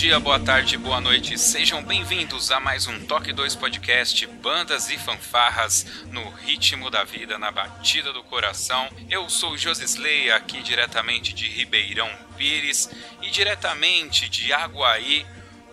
dia, boa tarde, boa noite. Sejam bem-vindos a mais um Toque 2 Podcast Bandas e Fanfarras no ritmo da vida, na batida do coração. Eu sou Josisley, aqui diretamente de Ribeirão Pires e diretamente de Aguaí,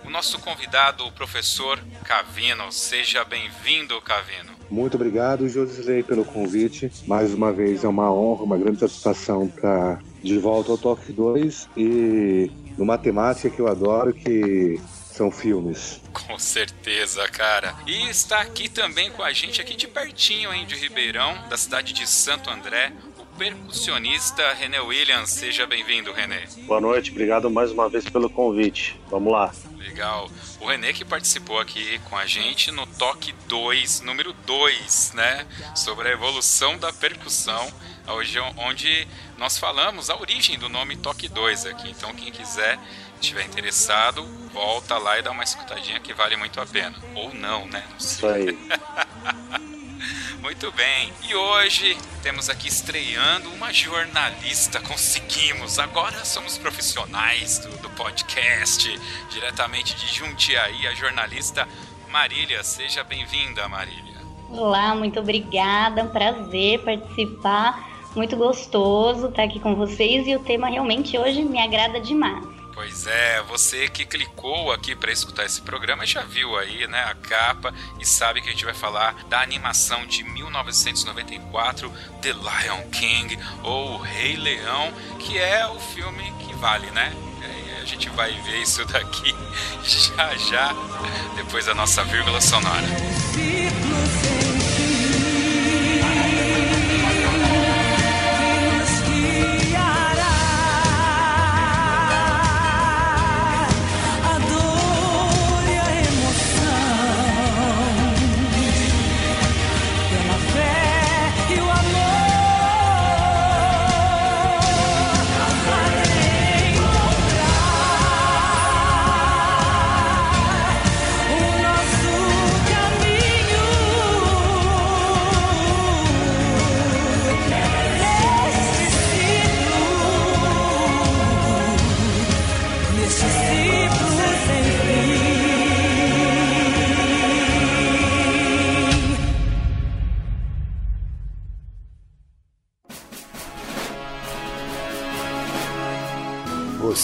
o nosso convidado, o professor Cavino. Seja bem-vindo, Cavino. Muito obrigado, Josisley, pelo convite. Mais uma vez é uma honra, uma grande satisfação para de volta ao Toque 2 e numa temática que eu adoro, que são filmes. Com certeza, cara. E está aqui também com a gente, aqui de pertinho, hein, de Ribeirão, da cidade de Santo André, o percussionista René Williams. Seja bem-vindo, René. Boa noite, obrigado mais uma vez pelo convite. Vamos lá. Legal. O René que participou aqui com a gente no Toque 2, número 2, né? Sobre a evolução da percussão, hoje onde nós falamos a origem do nome Toque 2 aqui. Então quem quiser, estiver interessado, volta lá e dá uma escutadinha que vale muito a pena. Ou não, né? Não sei. Isso aí. Muito bem, e hoje temos aqui estreando uma jornalista. Conseguimos, agora somos profissionais do, do podcast, diretamente de Jundiaí, a jornalista Marília. Seja bem-vinda, Marília. Olá, muito obrigada, é um prazer participar. Muito gostoso estar aqui com vocês e o tema realmente hoje me agrada demais. Pois é, você que clicou aqui para escutar esse programa já viu aí, né, a capa e sabe que a gente vai falar da animação de 1994 The Lion King ou O Rei Leão, que é o filme que vale, né? E a gente vai ver isso daqui já já depois da nossa vírgula sonora.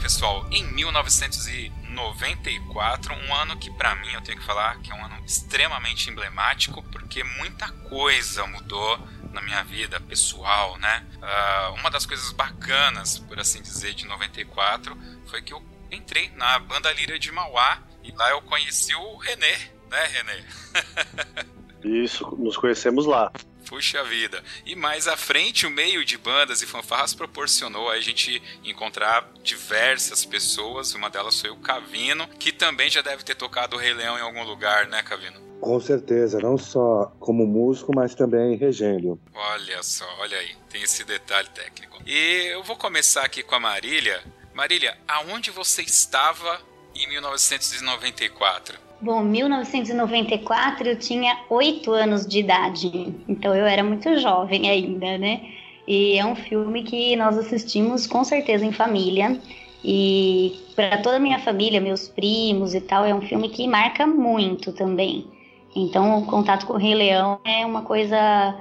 Pessoal. Em 1994, um ano que para mim eu tenho que falar que é um ano extremamente emblemático, porque muita coisa mudou na minha vida pessoal, né? Uh, uma das coisas bacanas, por assim dizer, de 94 foi que eu entrei na banda Lira de Mauá e lá eu conheci o René, né, René? Isso, nos conhecemos lá. Puxa vida. E mais à frente, o meio de bandas e fanfarras proporcionou a gente encontrar diversas pessoas. Uma delas foi o Cavino, que também já deve ter tocado o Rei Leão em algum lugar, né, Cavino? Com certeza, não só como músico, mas também regendo. Olha só, olha aí, tem esse detalhe técnico. E eu vou começar aqui com a Marília. Marília, aonde você estava em 1994? Bom, 1994 eu tinha oito anos de idade, então eu era muito jovem ainda, né? E é um filme que nós assistimos com certeza em família. E para toda a minha família, meus primos e tal, é um filme que marca muito também. Então, o contato com o Rei Leão é uma coisa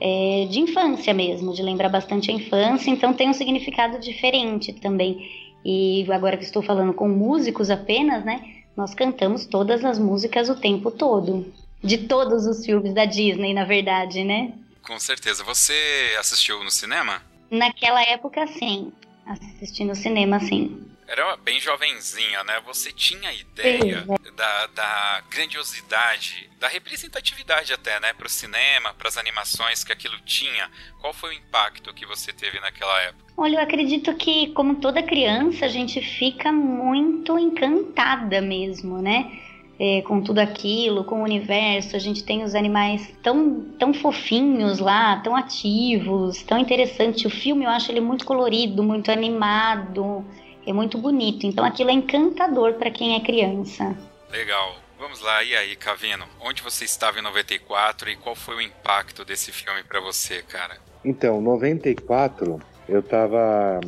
é, de infância mesmo, de lembrar bastante a infância, então tem um significado diferente também. E agora que estou falando com músicos apenas, né? Nós cantamos todas as músicas o tempo todo. De todos os filmes da Disney, na verdade, né? Com certeza. Você assistiu no cinema? Naquela época, sim. Assisti no cinema, sim era bem jovenzinha, né? Você tinha ideia da, da, grandiosidade, da representatividade até, né? Para o cinema, para as animações que aquilo tinha. Qual foi o impacto que você teve naquela época? Olha, eu acredito que, como toda criança, a gente fica muito encantada mesmo, né? É, com tudo aquilo, com o universo. A gente tem os animais tão, tão fofinhos lá, tão ativos, tão interessante. O filme eu acho ele muito colorido, muito animado é muito bonito. Então aquilo é encantador para quem é criança. Legal. Vamos lá, e aí, Cavino? Onde você estava em 94 e qual foi o impacto desse filme para você, cara? Então, 94, eu estava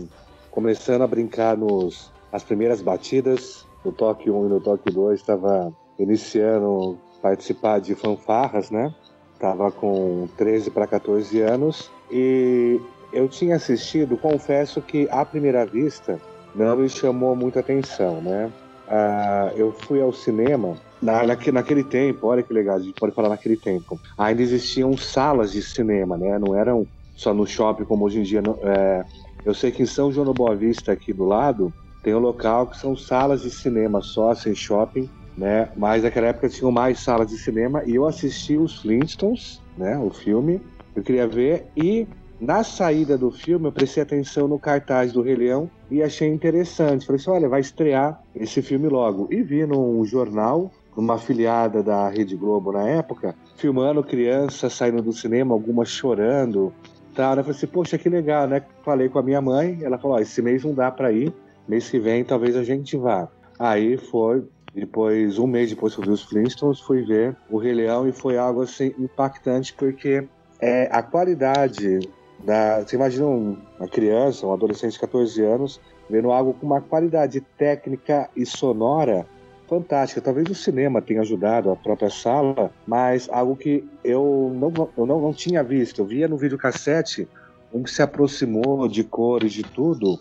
começando a brincar nos as primeiras batidas, no toque 1 e no toque 2, estava iniciando participar de fanfarras, né? Tava com 13 para 14 anos e eu tinha assistido, confesso que à primeira vista não me chamou muita atenção, né? Ah, eu fui ao cinema na, naquele, naquele tempo, olha que legal, a gente pode falar naquele tempo. Ainda existiam salas de cinema, né? Não eram só no shopping como hoje em dia. É, eu sei que em São João do Boa Vista, aqui do lado, tem um local que são salas de cinema só, sem shopping, né? Mas naquela época tinham mais salas de cinema e eu assisti os Flintstones, né? O filme, eu queria ver e na saída do filme, eu prestei atenção no cartaz do Rei Leão e achei interessante. Falei assim: olha, vai estrear esse filme logo. E vi num jornal, numa afiliada da Rede Globo na época, filmando crianças saindo do cinema, algumas chorando. Tal. Eu falei assim: poxa, que legal, né? Falei com a minha mãe, ela falou: esse mês não dá para ir, mês que vem talvez a gente vá. Aí foi, depois, um mês depois que eu vi os Flintstones, fui ver o Rei Leão e foi algo assim impactante porque é, a qualidade da, você imagina uma criança, um adolescente de 14 anos, vendo algo com uma qualidade técnica e sonora fantástica. Talvez o cinema tenha ajudado a própria sala, mas algo que eu não, eu não, não tinha visto. Eu via no videocassete um que se aproximou de cores, de tudo,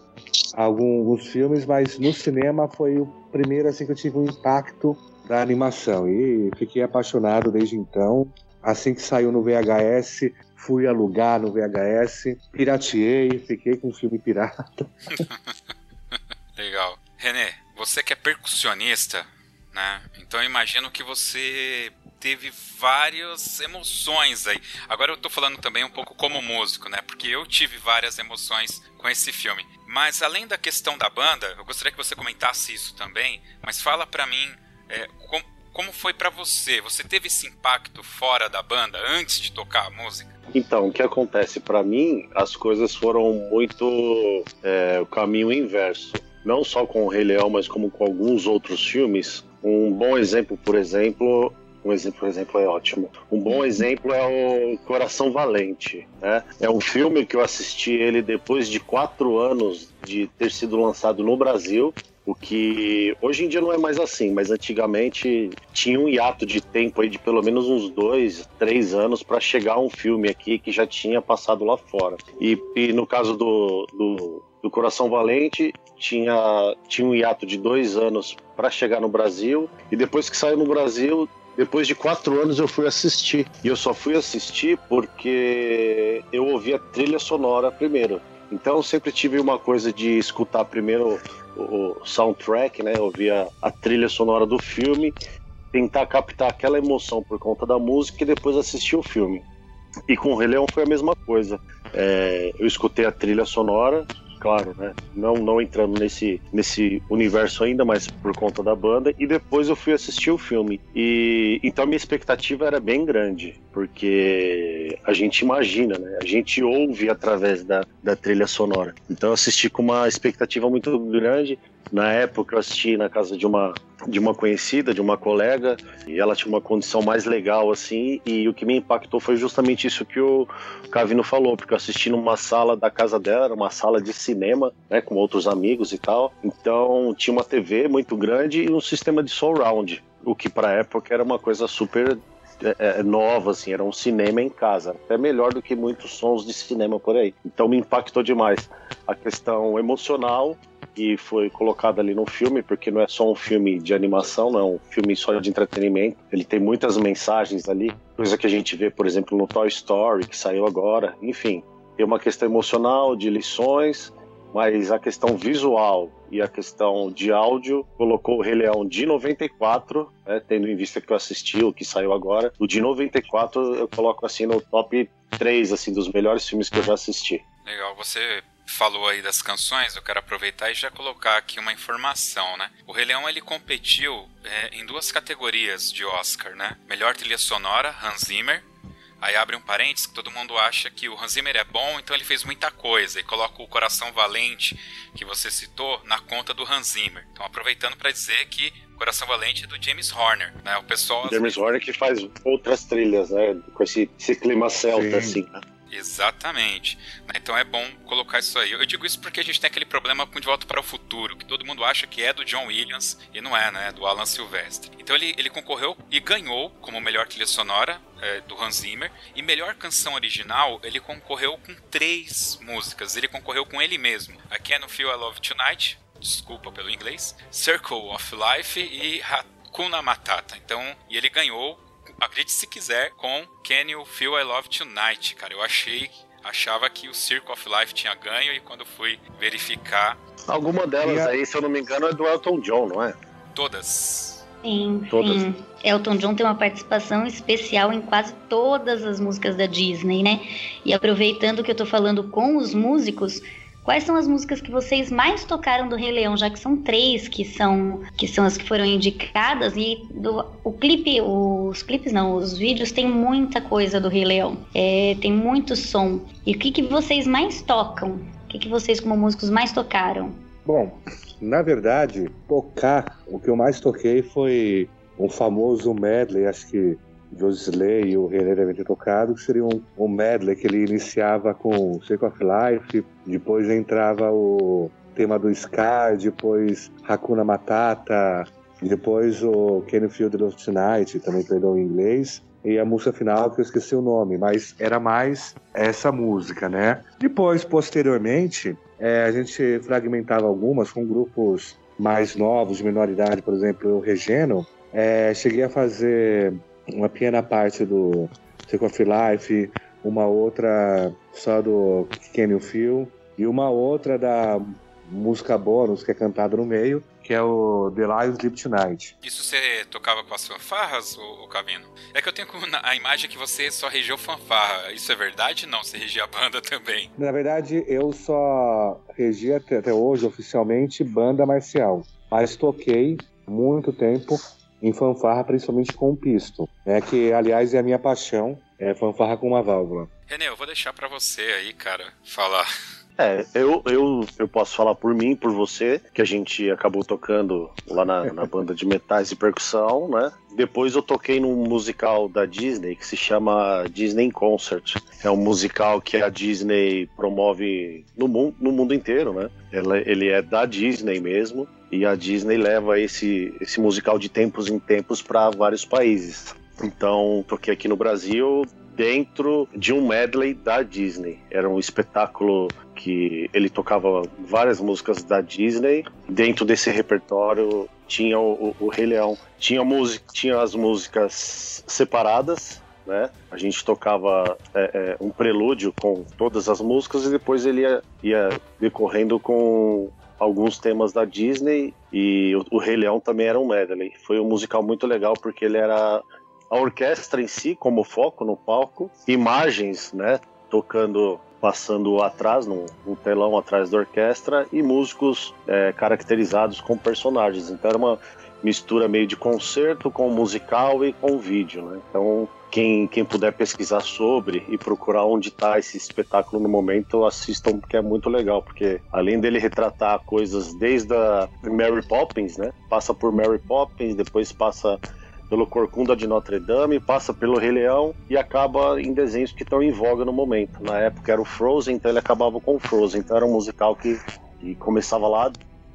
alguns filmes, mas no cinema foi o primeiro assim que eu tive um impacto da animação e fiquei apaixonado desde então. Assim que saiu no VHS, fui alugar no VHS, pirateei, fiquei com o filme pirata. Legal. René, você que é percussionista, né? Então imagino que você teve várias emoções aí. Agora eu tô falando também um pouco como músico, né? Porque eu tive várias emoções com esse filme. Mas além da questão da banda, eu gostaria que você comentasse isso também. Mas fala para mim é, como, como foi para você? Você teve esse impacto fora da banda antes de tocar a música? Então, o que acontece para mim, as coisas foram muito é, o caminho inverso. Não só com o Rei Leão, mas como com alguns outros filmes. Um bom exemplo, por exemplo, um exemplo, por exemplo, é ótimo. Um bom exemplo é o Coração Valente. Né? É um filme que eu assisti ele depois de quatro anos de ter sido lançado no Brasil o que hoje em dia não é mais assim, mas antigamente tinha um hiato de tempo aí de pelo menos uns dois, três anos para chegar um filme aqui que já tinha passado lá fora. E, e no caso do, do, do Coração Valente tinha, tinha um hiato de dois anos para chegar no Brasil, e depois que saiu no Brasil, depois de quatro anos eu fui assistir. E eu só fui assistir porque eu ouvi a trilha sonora primeiro. Então eu sempre tive uma coisa de escutar primeiro o, soundtrack, né? Ouvir a, a trilha sonora do filme, tentar captar aquela emoção por conta da música e depois assistir o filme. E com o Rei Leão foi a mesma coisa. É, eu escutei a trilha sonora, claro, né? Não, não entrando nesse, nesse universo ainda, mas por conta da banda. E depois eu fui assistir o filme. E então a minha expectativa era bem grande, porque a gente imagina, né? A gente ouve através da, da trilha sonora. Então eu assisti com uma expectativa muito grande. Na época eu assisti na casa de uma de uma conhecida, de uma colega, e ela tinha uma condição mais legal assim, e o que me impactou foi justamente isso que o Cavino falou, porque eu assisti numa sala da casa dela, era uma sala de cinema, né, com outros amigos e tal. Então, tinha uma TV muito grande e um sistema de surround, o que para época era uma coisa super é, é, nova, assim, era um cinema em casa, até melhor do que muitos sons de cinema por aí. Então me impactou demais a questão emocional que foi colocada ali no filme, porque não é só um filme de animação, não é um filme só de entretenimento. Ele tem muitas mensagens ali, coisa que a gente vê, por exemplo, no Toy Story, que saiu agora. Enfim, tem uma questão emocional, de lições, mas a questão visual e a questão de áudio colocou o Rei Leão de 94, né, tendo em vista que eu assisti o que saiu agora. O de 94 eu coloco assim no top 3 assim, dos melhores filmes que eu já assisti. Legal, você falou aí das canções, eu quero aproveitar e já colocar aqui uma informação, né? O Rei Leão ele competiu é, em duas categorias de Oscar, né? Melhor trilha sonora, Hans Zimmer. Aí abre um parênteses que todo mundo acha que o Hans Zimmer é bom, então ele fez muita coisa e coloca o Coração Valente que você citou na conta do Hans Zimmer. Então aproveitando para dizer que Coração Valente é do James Horner, né? O pessoal James Horner que faz outras trilhas, né? Com esse, esse clima celta Sim. assim, né? Exatamente. Né, então é bom colocar isso aí. Eu digo isso porque a gente tem aquele problema com De Volta para o Futuro, que todo mundo acha que é do John Williams e não é, né? Do Alan Silvestre. Então ele, ele concorreu e ganhou como melhor trilha sonora é, do Hans Zimmer. E melhor canção original, ele concorreu com três músicas. Ele concorreu com ele mesmo. É no Feel I Love Tonight, desculpa pelo inglês, Circle of Life e Hakuna Matata. Então, e ele ganhou acredite se quiser, com Can You Feel I Love Tonight, cara. Eu achei, achava que o Circle of Life tinha ganho e quando fui verificar. Alguma delas aí, se eu não me engano, é do Elton John, não é? Todas. Sim, todas. sim. Elton John tem uma participação especial em quase todas as músicas da Disney, né? E aproveitando que eu tô falando com os músicos, Quais são as músicas que vocês mais tocaram do Rei Leão, já que são três que são que são as que foram indicadas e do, o clipe, os clipes não, os vídeos tem muita coisa do Rei Leão, é, tem muito som. E o que, que vocês mais tocam? O que, que vocês como músicos mais tocaram? Bom, na verdade, tocar, o que eu mais toquei foi um famoso medley, acho que Josley e o René devem ter tocado, que seria um, um medley que ele iniciava com Circle of Life, depois entrava o tema do Scar, depois Hakuna Matata, depois o Can the Love Tonight, também perdão em inglês, e a música final que eu esqueci o nome, mas era mais essa música, né? Depois, posteriormente, é, a gente fragmentava algumas com grupos mais novos, de menor idade, por exemplo, o Regeno. É, cheguei a fazer uma pequena parte do Circle of Life, uma outra só do Can You Feel, e uma outra da música bônus que é cantada no meio, que é o The Lion Sleep Tonight. Isso você tocava com as fanfarras, o Cavino? É que eu tenho a imagem que você só regeu fanfarra. Isso é verdade? Não, você regia a banda também. Na verdade, eu só regi até, até hoje oficialmente banda marcial. Mas toquei muito tempo em fanfarra, principalmente com pisto, né, que aliás é a minha paixão, é fanfarra com uma válvula. Renê, eu vou deixar para você aí, cara, falar. É, eu, eu, eu posso falar por mim, por você, que a gente acabou tocando lá na, na banda de metais e percussão, né? Depois eu toquei num musical da Disney que se chama Disney Concert. É um musical que a Disney promove no mundo, no mundo inteiro, né? Ele, ele é da Disney mesmo. E a Disney leva esse, esse musical de tempos em tempos para vários países. Então, toquei aqui no Brasil, dentro de um medley da Disney. Era um espetáculo que ele tocava várias músicas da Disney. Dentro desse repertório tinha o, o, o Rei Leão. Tinha, música, tinha as músicas separadas, né? A gente tocava é, é, um prelúdio com todas as músicas e depois ele ia, ia decorrendo com alguns temas da Disney e o, o, Rei Leão também era um medley. Foi um musical muito legal porque ele era a orquestra em si como foco no palco, imagens, né, tocando passando atrás, num, num telão atrás da orquestra, e músicos é, caracterizados com personagens. Então era uma mistura meio de concerto com musical e com vídeo, né? Então quem, quem puder pesquisar sobre e procurar onde está esse espetáculo no momento, assistam, porque é muito legal, porque além dele retratar coisas desde a Mary Poppins, né? Passa por Mary Poppins, depois passa pelo Corcunda de Notre Dame, passa pelo Rei Leão e acaba em desenhos que estão em voga no momento. Na época era o Frozen, então ele acabava com o Frozen. Então era um musical que, que começava lá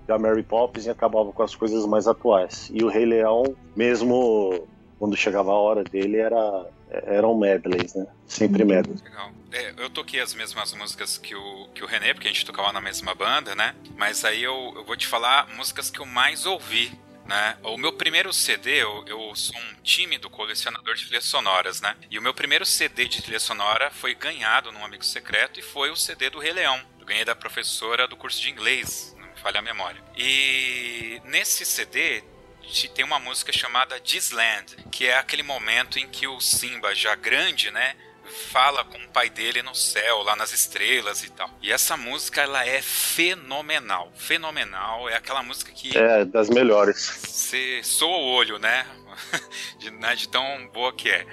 da Mary Poppins e acabava com as coisas mais atuais. E o Rei Leão, mesmo quando chegava a hora dele, era eram medleys, né? Sempre uhum. medleys. Legal. É, eu toquei as mesmas músicas que o, que o René, porque a gente tocava na mesma banda, né? Mas aí eu, eu vou te falar músicas que eu mais ouvi né? O meu primeiro CD, eu, eu sou um tímido colecionador de trilhas sonoras, né? E o meu primeiro CD de trilha sonora foi ganhado num amigo secreto e foi o CD do Rei Leão. Eu ganhei da professora do curso de inglês, não me falha a memória. E nesse CD tem uma música chamada Disland, que é aquele momento em que o Simba, já grande, né? Fala com o pai dele no céu, lá nas estrelas e tal. E essa música, ela é fenomenal. Fenomenal. É aquela música que. É, das melhores. Você soa o olho, né? de, né? de, tão boa que é.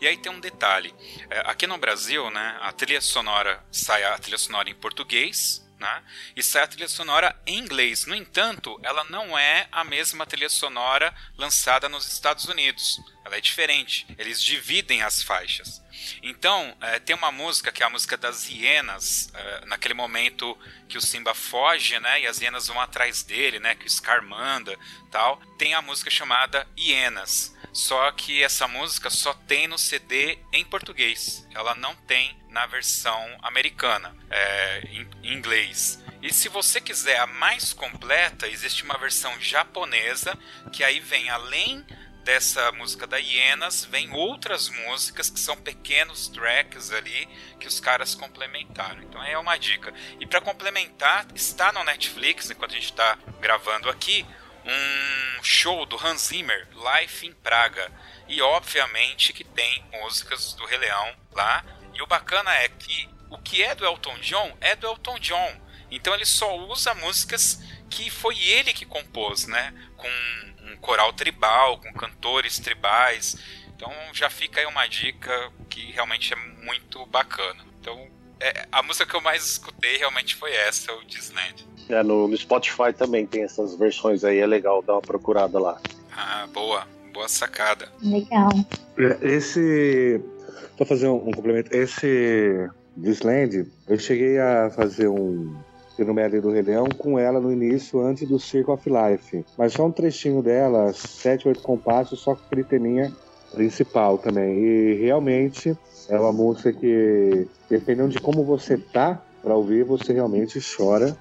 E aí tem um detalhe. É, aqui no Brasil, né? A trilha sonora sai a trilha sonora em português. Né? E sai a trilha sonora em inglês. No entanto, ela não é a mesma trilha sonora lançada nos Estados Unidos. Ela é diferente. Eles dividem as faixas. Então, é, tem uma música que é a música das hienas, é, naquele momento que o Simba foge, né, e as hienas vão atrás dele, né, que o Scar manda, tal. Tem a música chamada Hienas. Só que essa música só tem no CD em português. Ela não tem na versão americana, é, em, em inglês. E se você quiser a mais completa, existe uma versão japonesa que aí vem além dessa música da Hienas, vem outras músicas que são pequenos tracks ali que os caras complementaram. Então é uma dica. E para complementar, está no Netflix, enquanto a gente está gravando aqui, um show do Hans Zimmer, Life em Praga. E obviamente que tem músicas do Rei Leão lá. E o bacana é que o que é do Elton John é do Elton John. Então ele só usa músicas que foi ele que compôs, né? Com coral tribal, com cantores tribais. Então já fica aí uma dica que realmente é muito bacana. Então é, a música que eu mais escutei realmente foi essa, o Disneyland. É, no, no Spotify também tem essas versões aí, é legal dar uma procurada lá. Ah, boa. Boa sacada. Legal. Esse. Só fazer um, um complemento. Esse Disneyland, eu cheguei a fazer um no Medley do Rei com ela no início, antes do Circle of Life. Mas só um trechinho dela, sete, oito compassos, só com aquele teminha principal também. E realmente é uma música que, dependendo de como você tá para ouvir, você realmente chora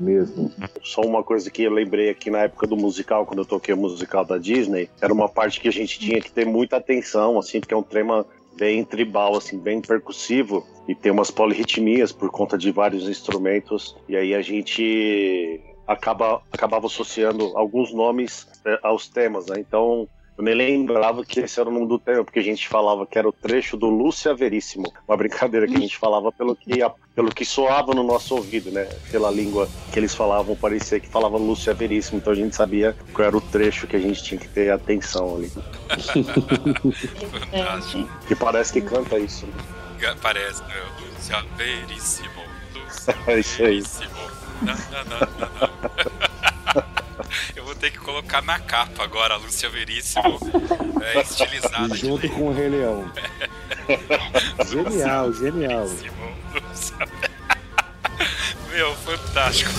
mesmo. Só uma coisa que eu lembrei aqui na época do musical, quando eu toquei o musical da Disney, era uma parte que a gente tinha que ter muita atenção, assim, porque é um tema bem tribal, assim, bem percussivo e tem umas polirritmias por conta de vários instrumentos e aí a gente acaba acabava associando alguns nomes é, aos temas, né? Então eu nem lembrava que esse era o nome do tema, porque a gente falava que era o trecho do Lúcia Veríssimo. Uma brincadeira que a gente falava pelo que, pelo que soava no nosso ouvido, né? Pela língua que eles falavam, parecia que falava Lúcia Veríssimo. Então a gente sabia qual era o trecho que a gente tinha que ter atenção ali. que parece que canta isso. Né? Parece, meu. Lúcia Veríssimo. Lúcia é isso aí. Não, não, não, eu vou ter que colocar na capa agora a Lúcia Veríssimo é, estilizada. Junto com o Rei Leão. genial, genial. Meu, fantástico.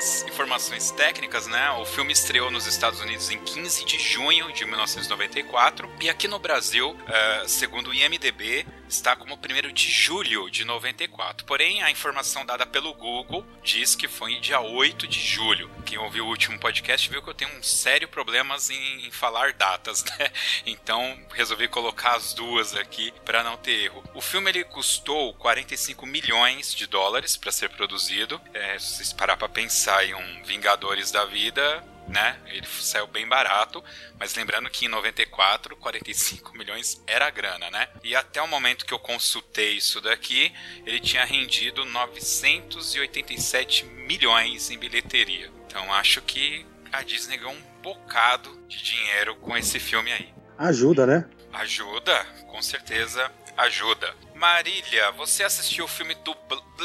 Algumas informações técnicas, né? O filme estreou nos Estados Unidos em 15 de junho de 1994 e aqui no Brasil, uh, segundo o IMDb, está como 1 de julho de 94. Porém, a informação dada pelo Google diz que foi dia 8 de julho. Quem ouviu o último podcast viu que eu tenho um sério problemas em, em falar datas, né? Então, resolvi colocar as duas aqui para não ter erro. O filme ele custou 45 milhões de dólares para ser produzido. É, se parar para pensar em um Vingadores da vida, né? Ele saiu bem barato, mas lembrando que em 94, 45 milhões era a grana, né? E até o momento que eu consultei isso daqui, ele tinha rendido 987 milhões em bilheteria. Então acho que a Disney ganhou um bocado de dinheiro com esse filme aí. Ajuda, né? Ajuda, com certeza ajuda. Marília, você assistiu o filme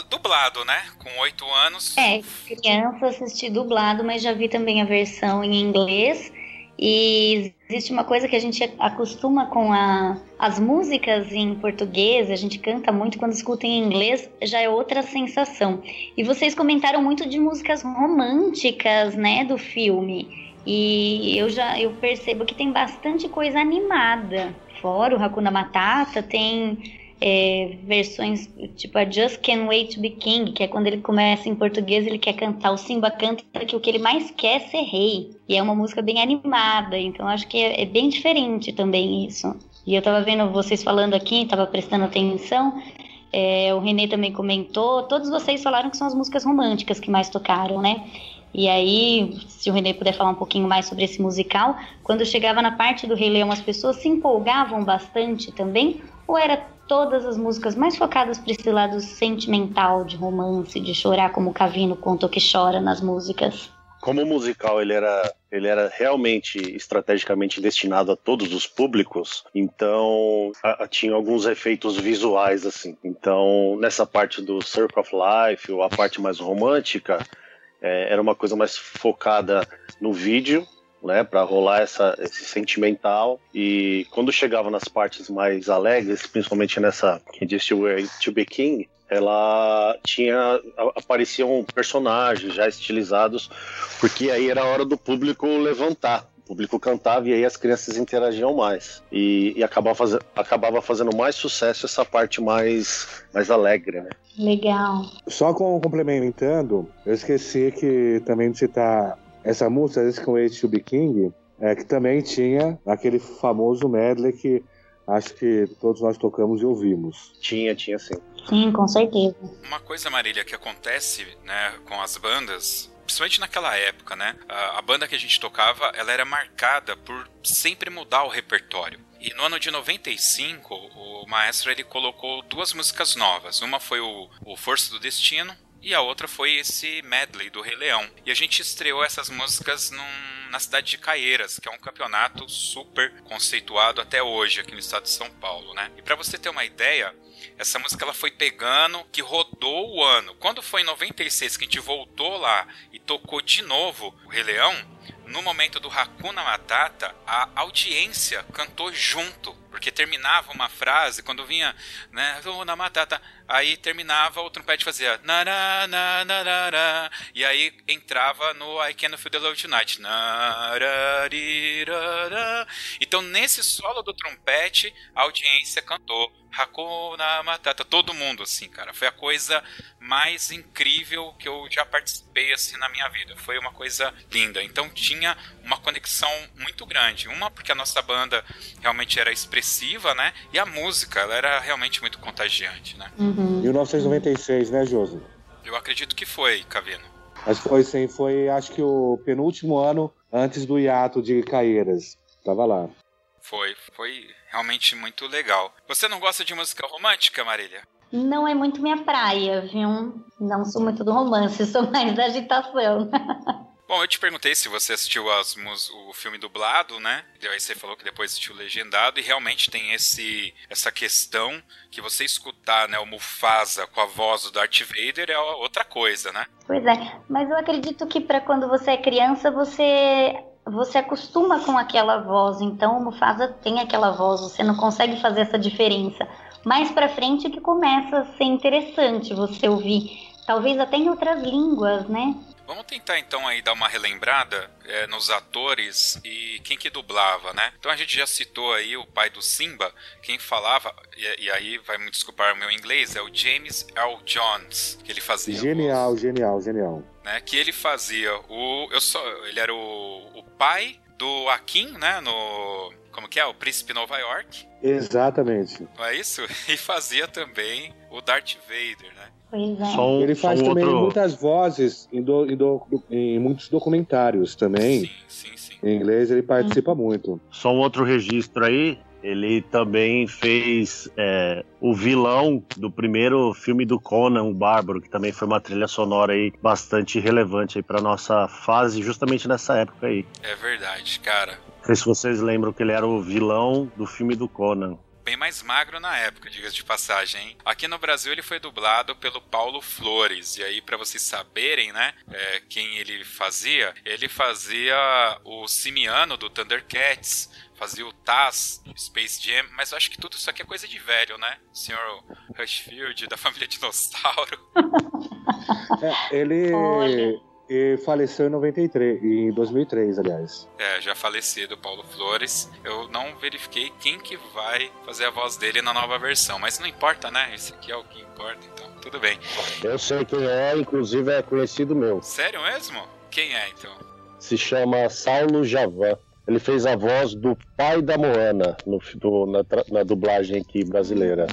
dublado, né? Com oito anos. É, criança assisti dublado, mas já vi também a versão em inglês. E existe uma coisa que a gente acostuma com a, as músicas em português, a gente canta muito quando escuta em inglês, já é outra sensação. E vocês comentaram muito de músicas românticas, né, do filme. E eu já eu percebo que tem bastante coisa animada. Fora o Hakuna Matata, tem é, versões tipo a Just Can't Wait to Be King, que é quando ele começa em português, ele quer cantar, o Simba canta que o que ele mais quer é ser rei. E é uma música bem animada, então acho que é, é bem diferente também isso. E eu tava vendo vocês falando aqui, tava prestando atenção, é, o Renê também comentou, todos vocês falaram que são as músicas românticas que mais tocaram, né? E aí, se o Renê puder falar um pouquinho mais sobre esse musical, quando chegava na parte do Rei Leão, as pessoas se empolgavam bastante também? Ou era todas as músicas mais focadas para esse lado sentimental, de romance, de chorar como o Cavino conta que chora nas músicas. Como o musical ele era, ele era realmente estrategicamente destinado a todos os públicos, então a, a, tinha alguns efeitos visuais assim. Então nessa parte do Circle of Life ou a parte mais romântica é, era uma coisa mais focada no vídeo né, para rolar essa, esse sentimental. E quando chegava nas partes mais alegres, principalmente nessa que disse Way to Be King, ela tinha apareciam personagens já estilizados, porque aí era a hora do público levantar. O público cantava e aí as crianças interagiam mais. E, e acabava, faz, acabava fazendo mais sucesso essa parte mais, mais alegre, né? Legal. Só com, complementando, eu esqueci que também de citar essa música, esse com to Be King, é, que também tinha aquele famoso medley que acho que todos nós tocamos e ouvimos. Tinha, tinha sim. Sim, com certeza. Uma coisa, Marília, que acontece né, com as bandas, principalmente naquela época, né? A, a, banda que a gente tocava, ela era marcada por sempre mudar o repertório. E no ano de 95, o maestro ele colocou duas músicas novas. Uma foi o, o Força do Destino e a outra foi esse medley do Rei Leão. E a gente estreou essas músicas num, na cidade de Caieiras, que é um campeonato super conceituado até hoje aqui no estado de São Paulo, né? E para você ter uma ideia, essa música ela foi pegando, que rodou o ano. Quando foi em 96 que a gente voltou lá e tocou de novo o Rei Leão, no momento do Hakuna Matata, a audiência cantou junto, porque terminava uma frase, quando vinha, né, Hakuna Matata, aí terminava, o trompete fazia na na na na na e aí entrava no I Can Feel the Love Tonight. Então, nesse solo do trompete, a audiência cantou Hakuna Matata, todo mundo, assim, cara. Foi a coisa mais incrível que eu já participei, assim, na minha vida. Foi uma coisa linda. Então, tinha uma conexão muito grande. Uma, porque a nossa banda realmente era expressiva, né? E a música, ela era realmente muito contagiante, né? Uhum. 1996, né, Josi? Eu acredito que foi, Cavino. Mas foi sim, foi acho que o penúltimo ano antes do hiato de Caeiras. Tava lá. Foi, foi realmente muito legal. Você não gosta de música romântica, Marília? Não é muito minha praia, viu? Não sou muito do romance, sou mais da agitação. Bom, eu te perguntei se você assistiu as, o filme dublado, né? E aí você falou que depois assistiu legendado e realmente tem esse essa questão que você escutar, né, o Mufasa com a voz do Darth Vader é outra coisa, né? Pois é, mas eu acredito que para quando você é criança você você acostuma com aquela voz, então o Mufasa tem aquela voz, você não consegue fazer essa diferença. Mais para frente que começa a ser interessante você ouvir Talvez até em outras línguas, né? Vamos tentar então aí dar uma relembrada é, nos atores e quem que dublava, né? Então a gente já citou aí o pai do Simba, quem falava, e, e aí vai me desculpar o meu inglês, é o James L. Jones, que ele fazia. Genial, voz, genial, genial. Né? Que ele fazia o. Eu só, ele era o, o pai do Akin, né? No. Como que é? O Príncipe Nova York. Exatamente. Não é isso? E fazia também o Darth Vader, né? Pois é. Um, ele faz também outro... muitas vozes em, do, em, do, em, muitos documentários também. Sim, sim, sim. Em inglês ele participa hum. muito. Só um outro registro aí. Ele também fez é, o vilão do primeiro filme do Conan, o Bárbaro, que também foi uma trilha sonora aí bastante relevante aí para nossa fase, justamente nessa época aí. É verdade, cara. Não sei se vocês lembram que ele era o vilão do filme do Conan bem mais magro na época, diga-se de passagem. Hein? Aqui no Brasil ele foi dublado pelo Paulo Flores. E aí, para vocês saberem, né, é, quem ele fazia, ele fazia o Simiano do Thundercats, fazia o Taz do Space Jam, mas eu acho que tudo isso aqui é coisa de velho, né? O senhor Rushfield, da família Dinossauro. é, ele. Olha e faleceu em 93, em 2003, aliás. É, já falecido Paulo Flores. Eu não verifiquei quem que vai fazer a voz dele na nova versão, mas não importa, né? Esse aqui é o que importa, então tudo bem. Eu sei quem é, inclusive é conhecido meu. Sério mesmo? Quem é então? Se chama Saulo Javan. Ele fez a voz do pai da Moana no, do, na, na dublagem aqui brasileira.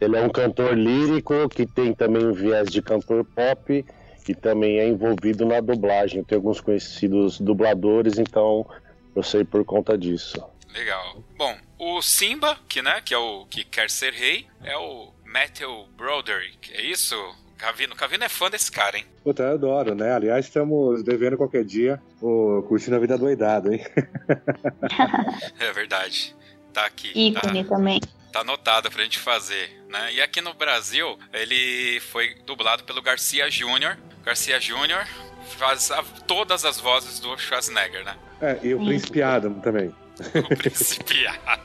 Ele é um cantor lírico que tem também um viés de cantor pop e também é envolvido na dublagem. Tem alguns conhecidos dubladores, então eu sei por conta disso. Legal. Bom, o Simba, que né, que é o que quer ser rei, é o Matthew Broderick. É isso? Cavino, Cavino é fã desse cara, hein? Puta, eu adoro, né? Aliás, estamos devendo qualquer dia o Curtindo a Vida Doidado, hein? é verdade. Tá aqui. Ícone tá... também tá anotada pra gente fazer, né? E aqui no Brasil, ele foi dublado pelo Garcia Júnior. Garcia Júnior faz a, todas as vozes do Schwarzenegger, né? É, e o Príncipe Adam também. o Príncipe Adam.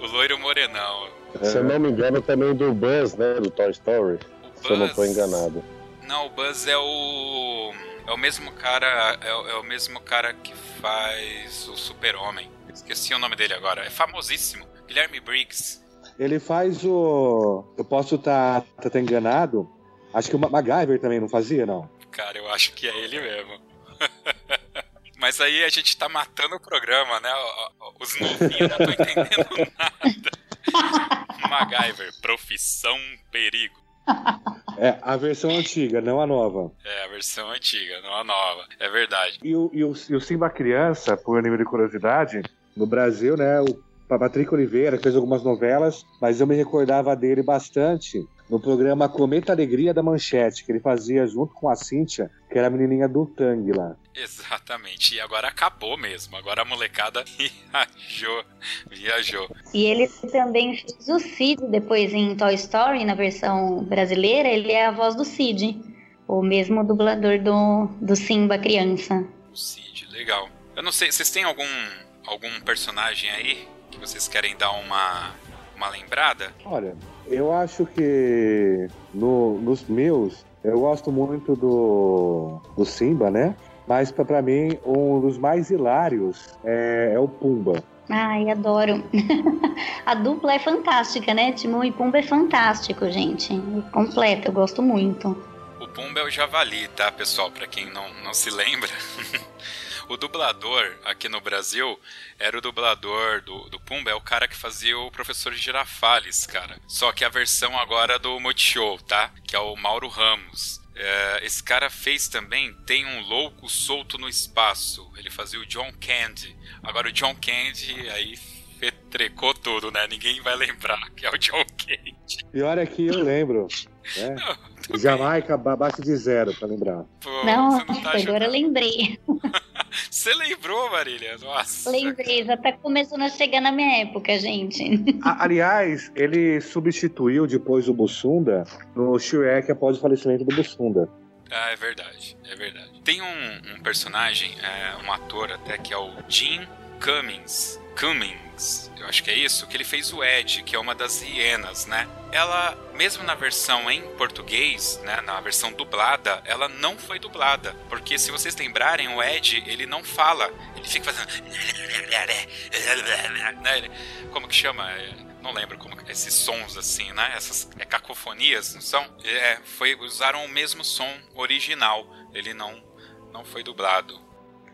o loiro morenão. Se eu não me engano, também do Buzz, né? Do Toy Story. Buzz... Se eu não tô enganado. Não, o Buzz é o. É o mesmo cara. É, é o mesmo cara que faz o Super-Homem. Esqueci o nome dele agora. É famosíssimo. Guilherme Briggs. Ele faz o. Eu posso estar tá, tá enganado. Acho que o MacGyver também não fazia, não. Cara, eu acho que é ele mesmo. Mas aí a gente tá matando o programa, né? Os novinhos não estão entendendo nada. MacGyver, profissão perigo. É, a versão antiga, não a nova. É, a versão antiga, não a nova. É verdade. E o, e o, e o Simba Criança, por nível de curiosidade, no Brasil, né, o Patrick Oliveira, fez algumas novelas, mas eu me recordava dele bastante no programa Cometa Alegria da Manchete, que ele fazia junto com a Cíntia, que era a menininha do Tang lá. Exatamente, e agora acabou mesmo, agora a molecada viajou, viajou. E ele também fez o Cid depois em Toy Story, na versão brasileira, ele é a voz do Cid, o mesmo dublador do, do Simba criança. O Cid, legal. Eu não sei, vocês têm algum, algum personagem aí vocês querem dar uma, uma lembrada? Olha, eu acho que no, nos meus, eu gosto muito do, do Simba, né? Mas para mim, um dos mais hilários é, é o Pumba. Ai, adoro. a dupla é fantástica, né? Timão e Pumba é fantástico, gente. Completo, eu gosto muito. O Pumba é o javali, tá, pessoal? Para quem não, não se lembra. O dublador aqui no Brasil era o dublador do, do Pumba, é o cara que fazia o professor Girafales, cara. Só que a versão agora do Multishow, tá? Que é o Mauro Ramos. É, esse cara fez também Tem um Louco Solto no Espaço. Ele fazia o John Candy. Agora o John Candy aí fetrecou tudo, né? Ninguém vai lembrar que é o John Candy. Pior é que eu lembro. Né? Jamaica abaixo de zero, pra lembrar. Pô, não, não tá agora eu lembrei. Você lembrou, Marília? Nossa. Lembrei, já tá começando a chegar na minha época, gente. aliás, ele substituiu depois o Bussunda no Shrek após o falecimento do Bussunda. Ah, é verdade, é verdade. Tem um, um personagem, é, um ator até, que é o Jim Cummings. Cummings, eu acho que é isso, que ele fez o Ed, que é uma das hienas, né? Ela, mesmo na versão em português, né, na versão dublada, ela não foi dublada, porque se vocês lembrarem, o Ed, ele não fala, ele fica fazendo né? Como que chama? não lembro como esses sons assim, né? Essas é, cacofonias, não são? É, foi usaram o mesmo som original. Ele não não foi dublado.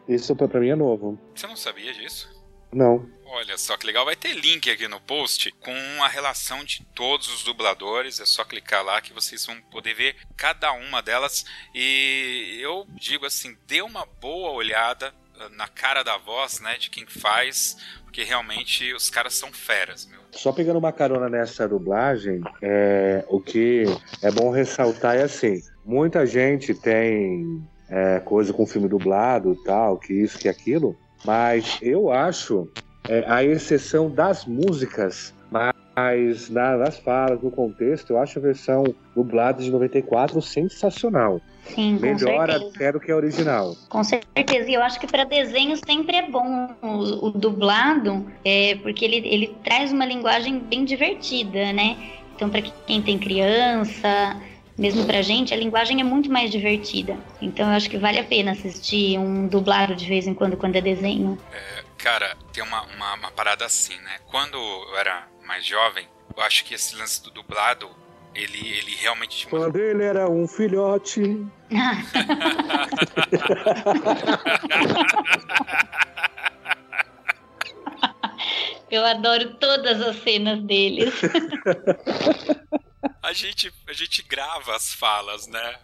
Isso pra mim é novo. Você não sabia disso? Não. Olha só que legal, vai ter link aqui no post com a relação de todos os dubladores. É só clicar lá que vocês vão poder ver cada uma delas. E eu digo assim, dê uma boa olhada ah, na cara da voz, né, de quem faz, porque realmente os caras são feras, meu. Só pegando uma carona nessa dublagem, é, o que é bom ressaltar é assim: muita gente tem é, coisa com filme dublado, tal, que isso, que aquilo, mas eu acho, é, a exceção das músicas, mas nas falas, no contexto, eu acho a versão dublada de 94 sensacional. Sim, com Melhor certeza. até do que a original. Com certeza. E eu acho que para desenho sempre é bom o, o dublado, é, porque ele, ele traz uma linguagem bem divertida, né? Então, para quem tem criança, mesmo pra gente, a linguagem é muito mais divertida. Então eu acho que vale a pena assistir um dublado de vez em quando, quando é desenho. É, cara, tem uma, uma, uma, parada assim, né? Quando eu era mais jovem, eu acho que esse lance do dublado, ele, ele realmente tinha uma... Quando ele era um filhote. eu adoro todas as cenas deles. a gente, a gente grava as falas, né?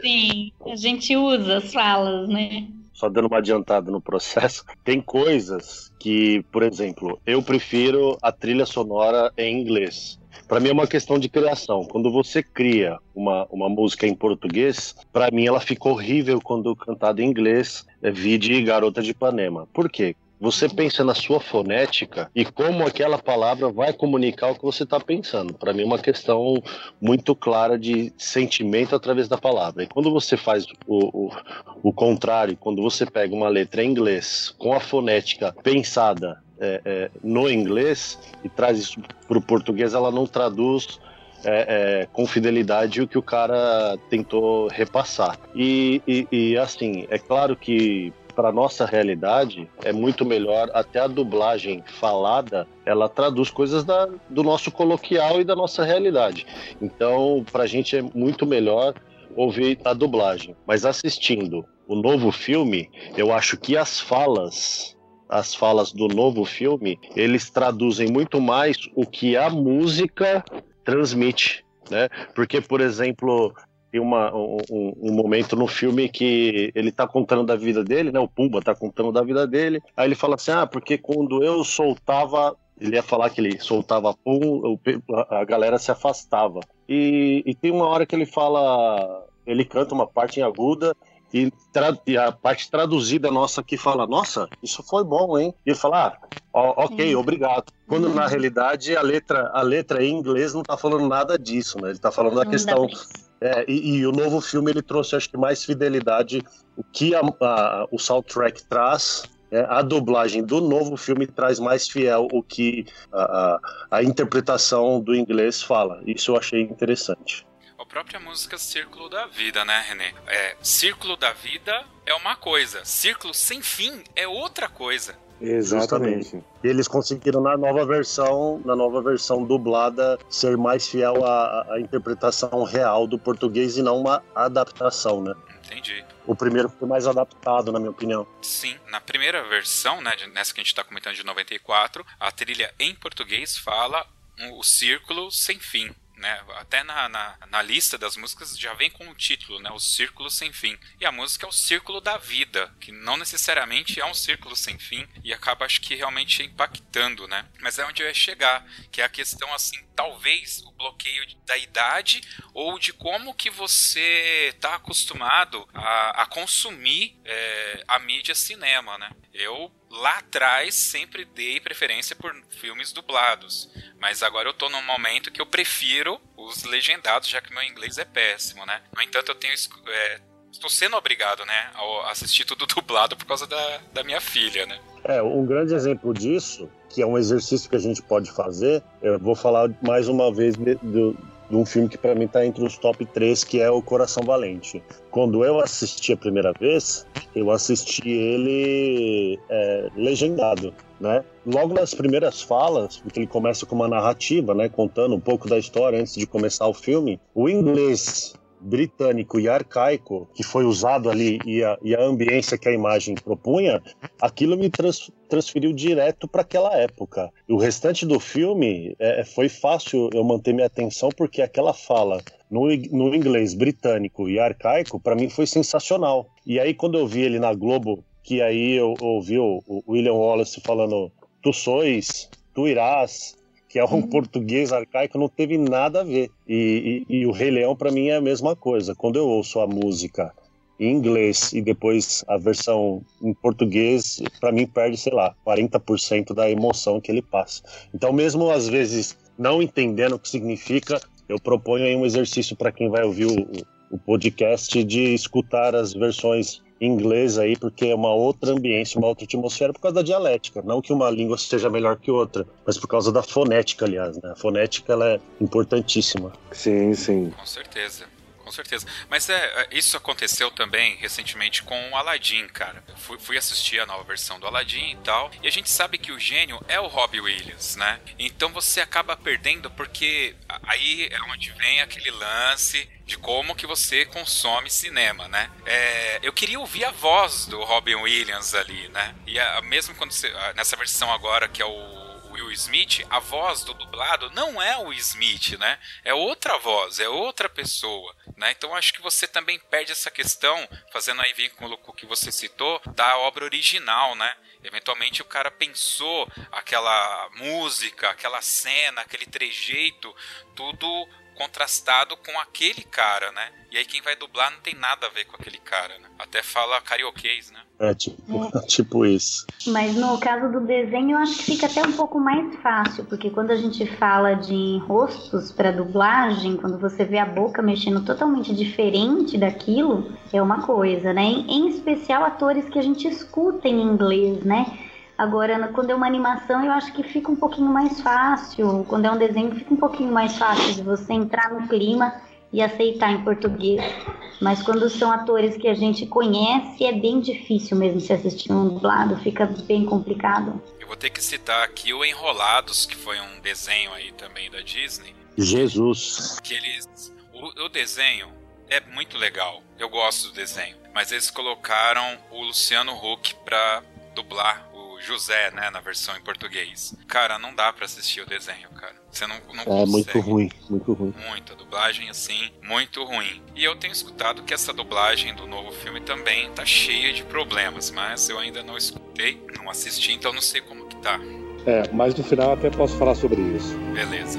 Sim, a gente usa as falas, né? Só dando uma adiantada no processo, tem coisas que, por exemplo, eu prefiro a trilha sonora em inglês. Para mim é uma questão de criação. Quando você cria uma, uma música em português, para mim ela fica horrível quando cantada em inglês, é vide Garota de Ipanema. Por quê? Você pensa na sua fonética e como aquela palavra vai comunicar o que você está pensando. Para mim, é uma questão muito clara de sentimento através da palavra. E quando você faz o, o, o contrário, quando você pega uma letra em inglês com a fonética pensada é, é, no inglês e traz isso para o português, ela não traduz é, é, com fidelidade o que o cara tentou repassar. E, e, e assim, é claro que para nossa realidade é muito melhor até a dublagem falada ela traduz coisas da, do nosso coloquial e da nossa realidade então para a gente é muito melhor ouvir a dublagem mas assistindo o novo filme eu acho que as falas as falas do novo filme eles traduzem muito mais o que a música transmite né? Porque, por exemplo, tem uma, um, um, momento no filme que ele tá contando da vida dele, né? O Pumba tá contando da vida dele. Aí ele fala assim: ah, porque quando eu soltava. Ele ia falar que ele soltava pum, a galera se afastava. E, e tem uma hora que ele fala. Ele canta uma parte em aguda e, e, a parte traduzida nossa que fala, nossa, isso foi bom, hein? E ele fala, ah, ok, obrigado. Quando na realidade a letra, a letra em inglês não tá falando nada disso, né? Ele tá falando da questão é, e, e, o novo filme ele trouxe, acho que, mais fidelidade. O que a, a, o soundtrack traz, é, a dublagem do novo filme traz mais fiel o que a, a, interpretação do inglês fala. Isso eu achei interessante. A própria música Círculo da Vida, né, René? É, Círculo da Vida é uma coisa, Círculo Sem Fim é outra coisa. Exatamente. E eles conseguiram na nova versão, na nova versão dublada, ser mais fiel à, à interpretação real do português e não uma adaptação, né? Entendi. O primeiro foi mais adaptado, na minha opinião. Sim, na primeira versão, né, nessa que a gente está comentando de 94, a trilha em português fala o círculo sem fim né? Até na, na, na, lista das músicas já vem com o título, né? O Círculo Sem Fim. E a música é o Círculo da Vida, que não necessariamente é um círculo sem fim e acaba, acho que, realmente impactando, né? Mas é onde eu ia chegar, que é a questão, assim, talvez o bloqueio da idade ou de como que você está acostumado a, a consumir é, a mídia cinema, né? Eu lá atrás sempre dei preferência por filmes dublados, mas agora eu tô num momento que eu prefiro os legendados, já que meu inglês é péssimo, né? No entanto, eu tenho é, estou sendo obrigado, né, a assistir tudo dublado por causa da, da minha filha, né? É, um grande exemplo disso que é um exercício que a gente pode fazer, eu vou falar mais uma vez de um filme que para mim está entre os top 3, que é O Coração Valente. Quando eu assisti a primeira vez, eu assisti ele é, legendado, né? Logo nas primeiras falas, porque ele começa com uma narrativa, né, contando um pouco da história antes de começar o filme, o inglês britânico e arcaico que foi usado ali e a, e a ambiência que a imagem propunha, aquilo me trans, transferiu direto para aquela época. E o restante do filme é, foi fácil eu manter minha atenção porque aquela fala no, no inglês britânico e arcaico para mim foi sensacional. E aí quando eu vi ele na Globo, que aí eu ouvi o, o William Wallace falando tu sois, tu irás, que é um uhum. português arcaico, não teve nada a ver. E, e, e o Rei Leão, para mim, é a mesma coisa. Quando eu ouço a música em inglês e depois a versão em português, para mim perde, sei lá, 40% da emoção que ele passa. Então, mesmo às vezes não entendendo o que significa, eu proponho aí um exercício para quem vai ouvir o, o podcast de escutar as versões inglês aí, porque é uma outra ambiência, uma outra atmosfera por causa da dialética. Não que uma língua seja melhor que outra, mas por causa da fonética, aliás. Né? A fonética ela é importantíssima. Sim, sim. Com certeza com certeza. Mas é, é, isso aconteceu também recentemente com o Aladdin, cara. Fui, fui, assistir a nova versão do Aladdin e tal. E a gente sabe que o gênio é o Robbie Williams, né? Então você acaba perdendo porque aí é onde vem aquele lance de como que você consome cinema, né? É, eu queria ouvir a voz do Robin Williams ali, né? E a, mesmo quando você, nessa versão agora que é o Will Smith, a voz do dublado não é o Smith, né? É outra voz, é outra pessoa, né? Então acho que você também perde essa questão, fazendo aí vínculo com o que você citou, da obra original, né? Eventualmente o cara pensou aquela música, aquela cena, aquele trejeito, tudo contrastado com aquele cara, né? E aí quem vai dublar não tem nada a ver com aquele cara, né? Até fala carioquês, né? É, tipo, é. tipo isso. Mas no caso do desenho, eu acho que fica até um pouco mais fácil, porque quando a gente fala de rostos para dublagem, quando você vê a boca mexendo totalmente diferente daquilo, é uma coisa, né? Em especial atores que a gente escuta em inglês, né? Agora, quando é uma animação, eu acho que fica um pouquinho mais fácil. Quando é um desenho, fica um pouquinho mais fácil de você entrar no clima e aceitar em português. Mas quando são atores que a gente conhece, é bem difícil mesmo se assistir um dublado, fica bem complicado. Eu vou ter que citar aqui o Enrolados, que foi um desenho aí também da Disney. Jesus. Que eles. O, o desenho é muito legal. Eu gosto do desenho. Mas eles colocaram o Luciano Huck pra dublar José, né, na versão em português. Cara, não dá para assistir o desenho, cara. Você não, não é consegue. muito ruim, muito ruim. Muito, a dublagem assim, muito ruim. E eu tenho escutado que essa dublagem do novo filme também tá cheia de problemas, mas eu ainda não escutei, não assisti, então não sei como que tá. É, mas no final até posso falar sobre isso. Beleza.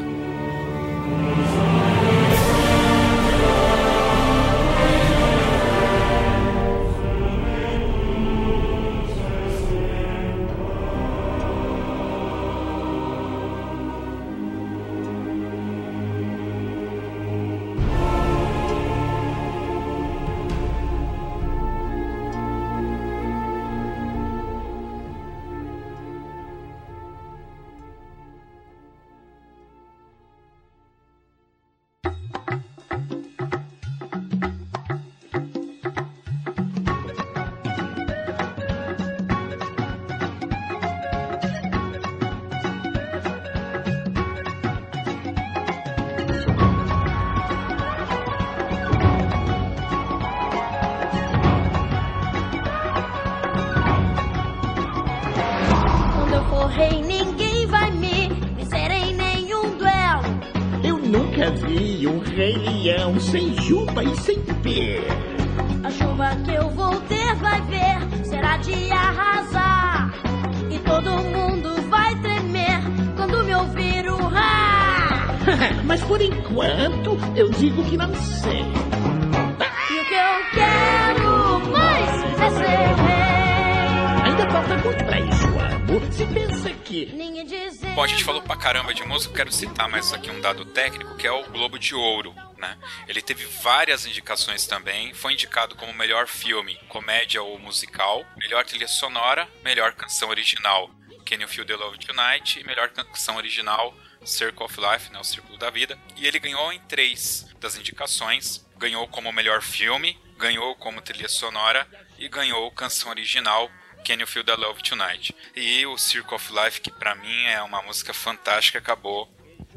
Mais aqui um dado técnico, que é o Globo de Ouro. Né? Ele teve várias indicações também, foi indicado como melhor filme, comédia ou musical, melhor trilha sonora, melhor canção original. Can You Feel the Love Tonight, e melhor canção original, Circle of Life, né, o Círculo da Vida. E ele ganhou em três das indicações. Ganhou como melhor filme, ganhou como trilha sonora e ganhou canção original Can You Feel the Love Tonight. E o Circle of Life, que para mim é uma música fantástica, acabou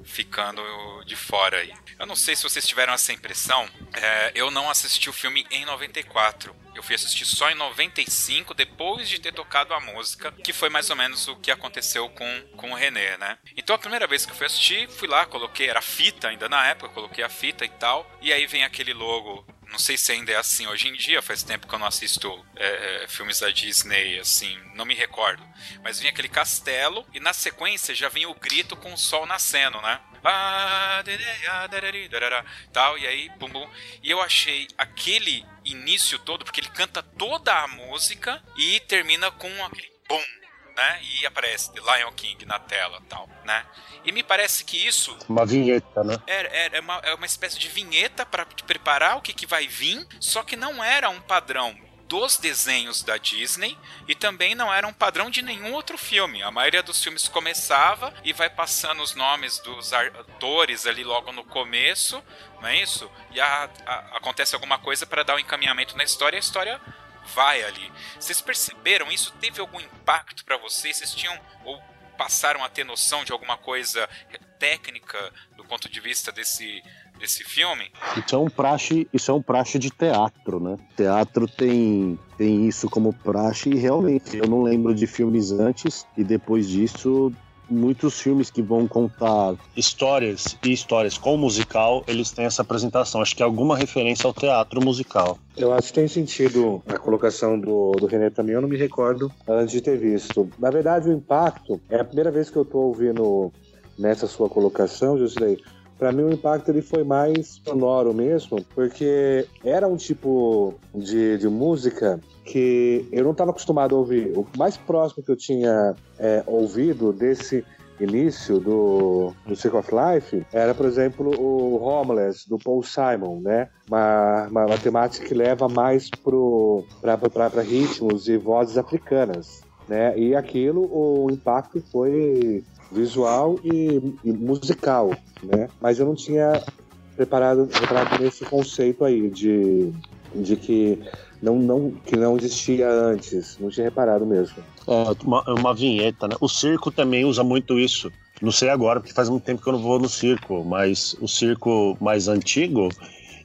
ficando de fora aí. Eu não sei se vocês tiveram essa impressão, é, eu não assisti o filme em 94. Eu fui assistir só em 95, depois de ter tocado a música, que foi mais ou menos o que aconteceu com, com o René, né? Então a primeira vez que eu fui assistir, fui lá, coloquei, era fita ainda na época, coloquei a fita e tal, e aí vem aquele logo não sei se ainda é assim hoje em dia, faz tempo que eu não assisto é, é, filmes da Disney, assim, não me recordo. Mas vinha aquele castelo e na sequência já vinha o grito com o sol nascendo, né? Tal, e aí, bum, bum. E eu achei aquele início todo, porque ele canta toda a música e termina com aquele bum, né? E aparece Lion King na tela tal, né? E me parece que isso. Uma vinheta, né? É, é, é, uma, é uma espécie de vinheta para preparar o que, que vai vir, só que não era um padrão dos desenhos da Disney e também não era um padrão de nenhum outro filme. A maioria dos filmes começava e vai passando os nomes dos atores ali logo no começo, não é isso? E a, a, acontece alguma coisa para dar um encaminhamento na história e a história vai ali. Vocês perceberam isso? Teve algum impacto para vocês? Vocês tinham ou passaram a ter noção de alguma coisa técnica do ponto de vista desse desse filme? Isso é um praxe, isso é um praxe de teatro, né? Teatro tem tem isso como praxe e realmente eu não lembro de filmes antes e depois disso muitos filmes que vão contar histórias e histórias com musical, eles têm essa apresentação. Acho que é alguma referência ao teatro musical. Eu acho que tem sentido a colocação do, do René também, eu não me recordo antes de ter visto. Na verdade, o impacto é a primeira vez que eu estou ouvindo nessa sua colocação, Josilei, para mim o impacto ele foi mais sonoro mesmo, porque era um tipo de, de música que eu não estava acostumado a ouvir. O mais próximo que eu tinha é, ouvido desse início do, do Circle of Life era, por exemplo, o Homeless, do Paul Simon, né? Uma, uma, uma temática que leva mais para ritmos e vozes africanas. Né? E aquilo, o impacto foi visual e, e musical, né? Mas eu não tinha preparado, preparado nesse conceito aí de, de que não, não, que não existia antes, não tinha reparado mesmo. É uma, uma vinheta, né? O circo também usa muito isso. Não sei agora, porque faz muito tempo que eu não vou no circo, mas o circo mais antigo,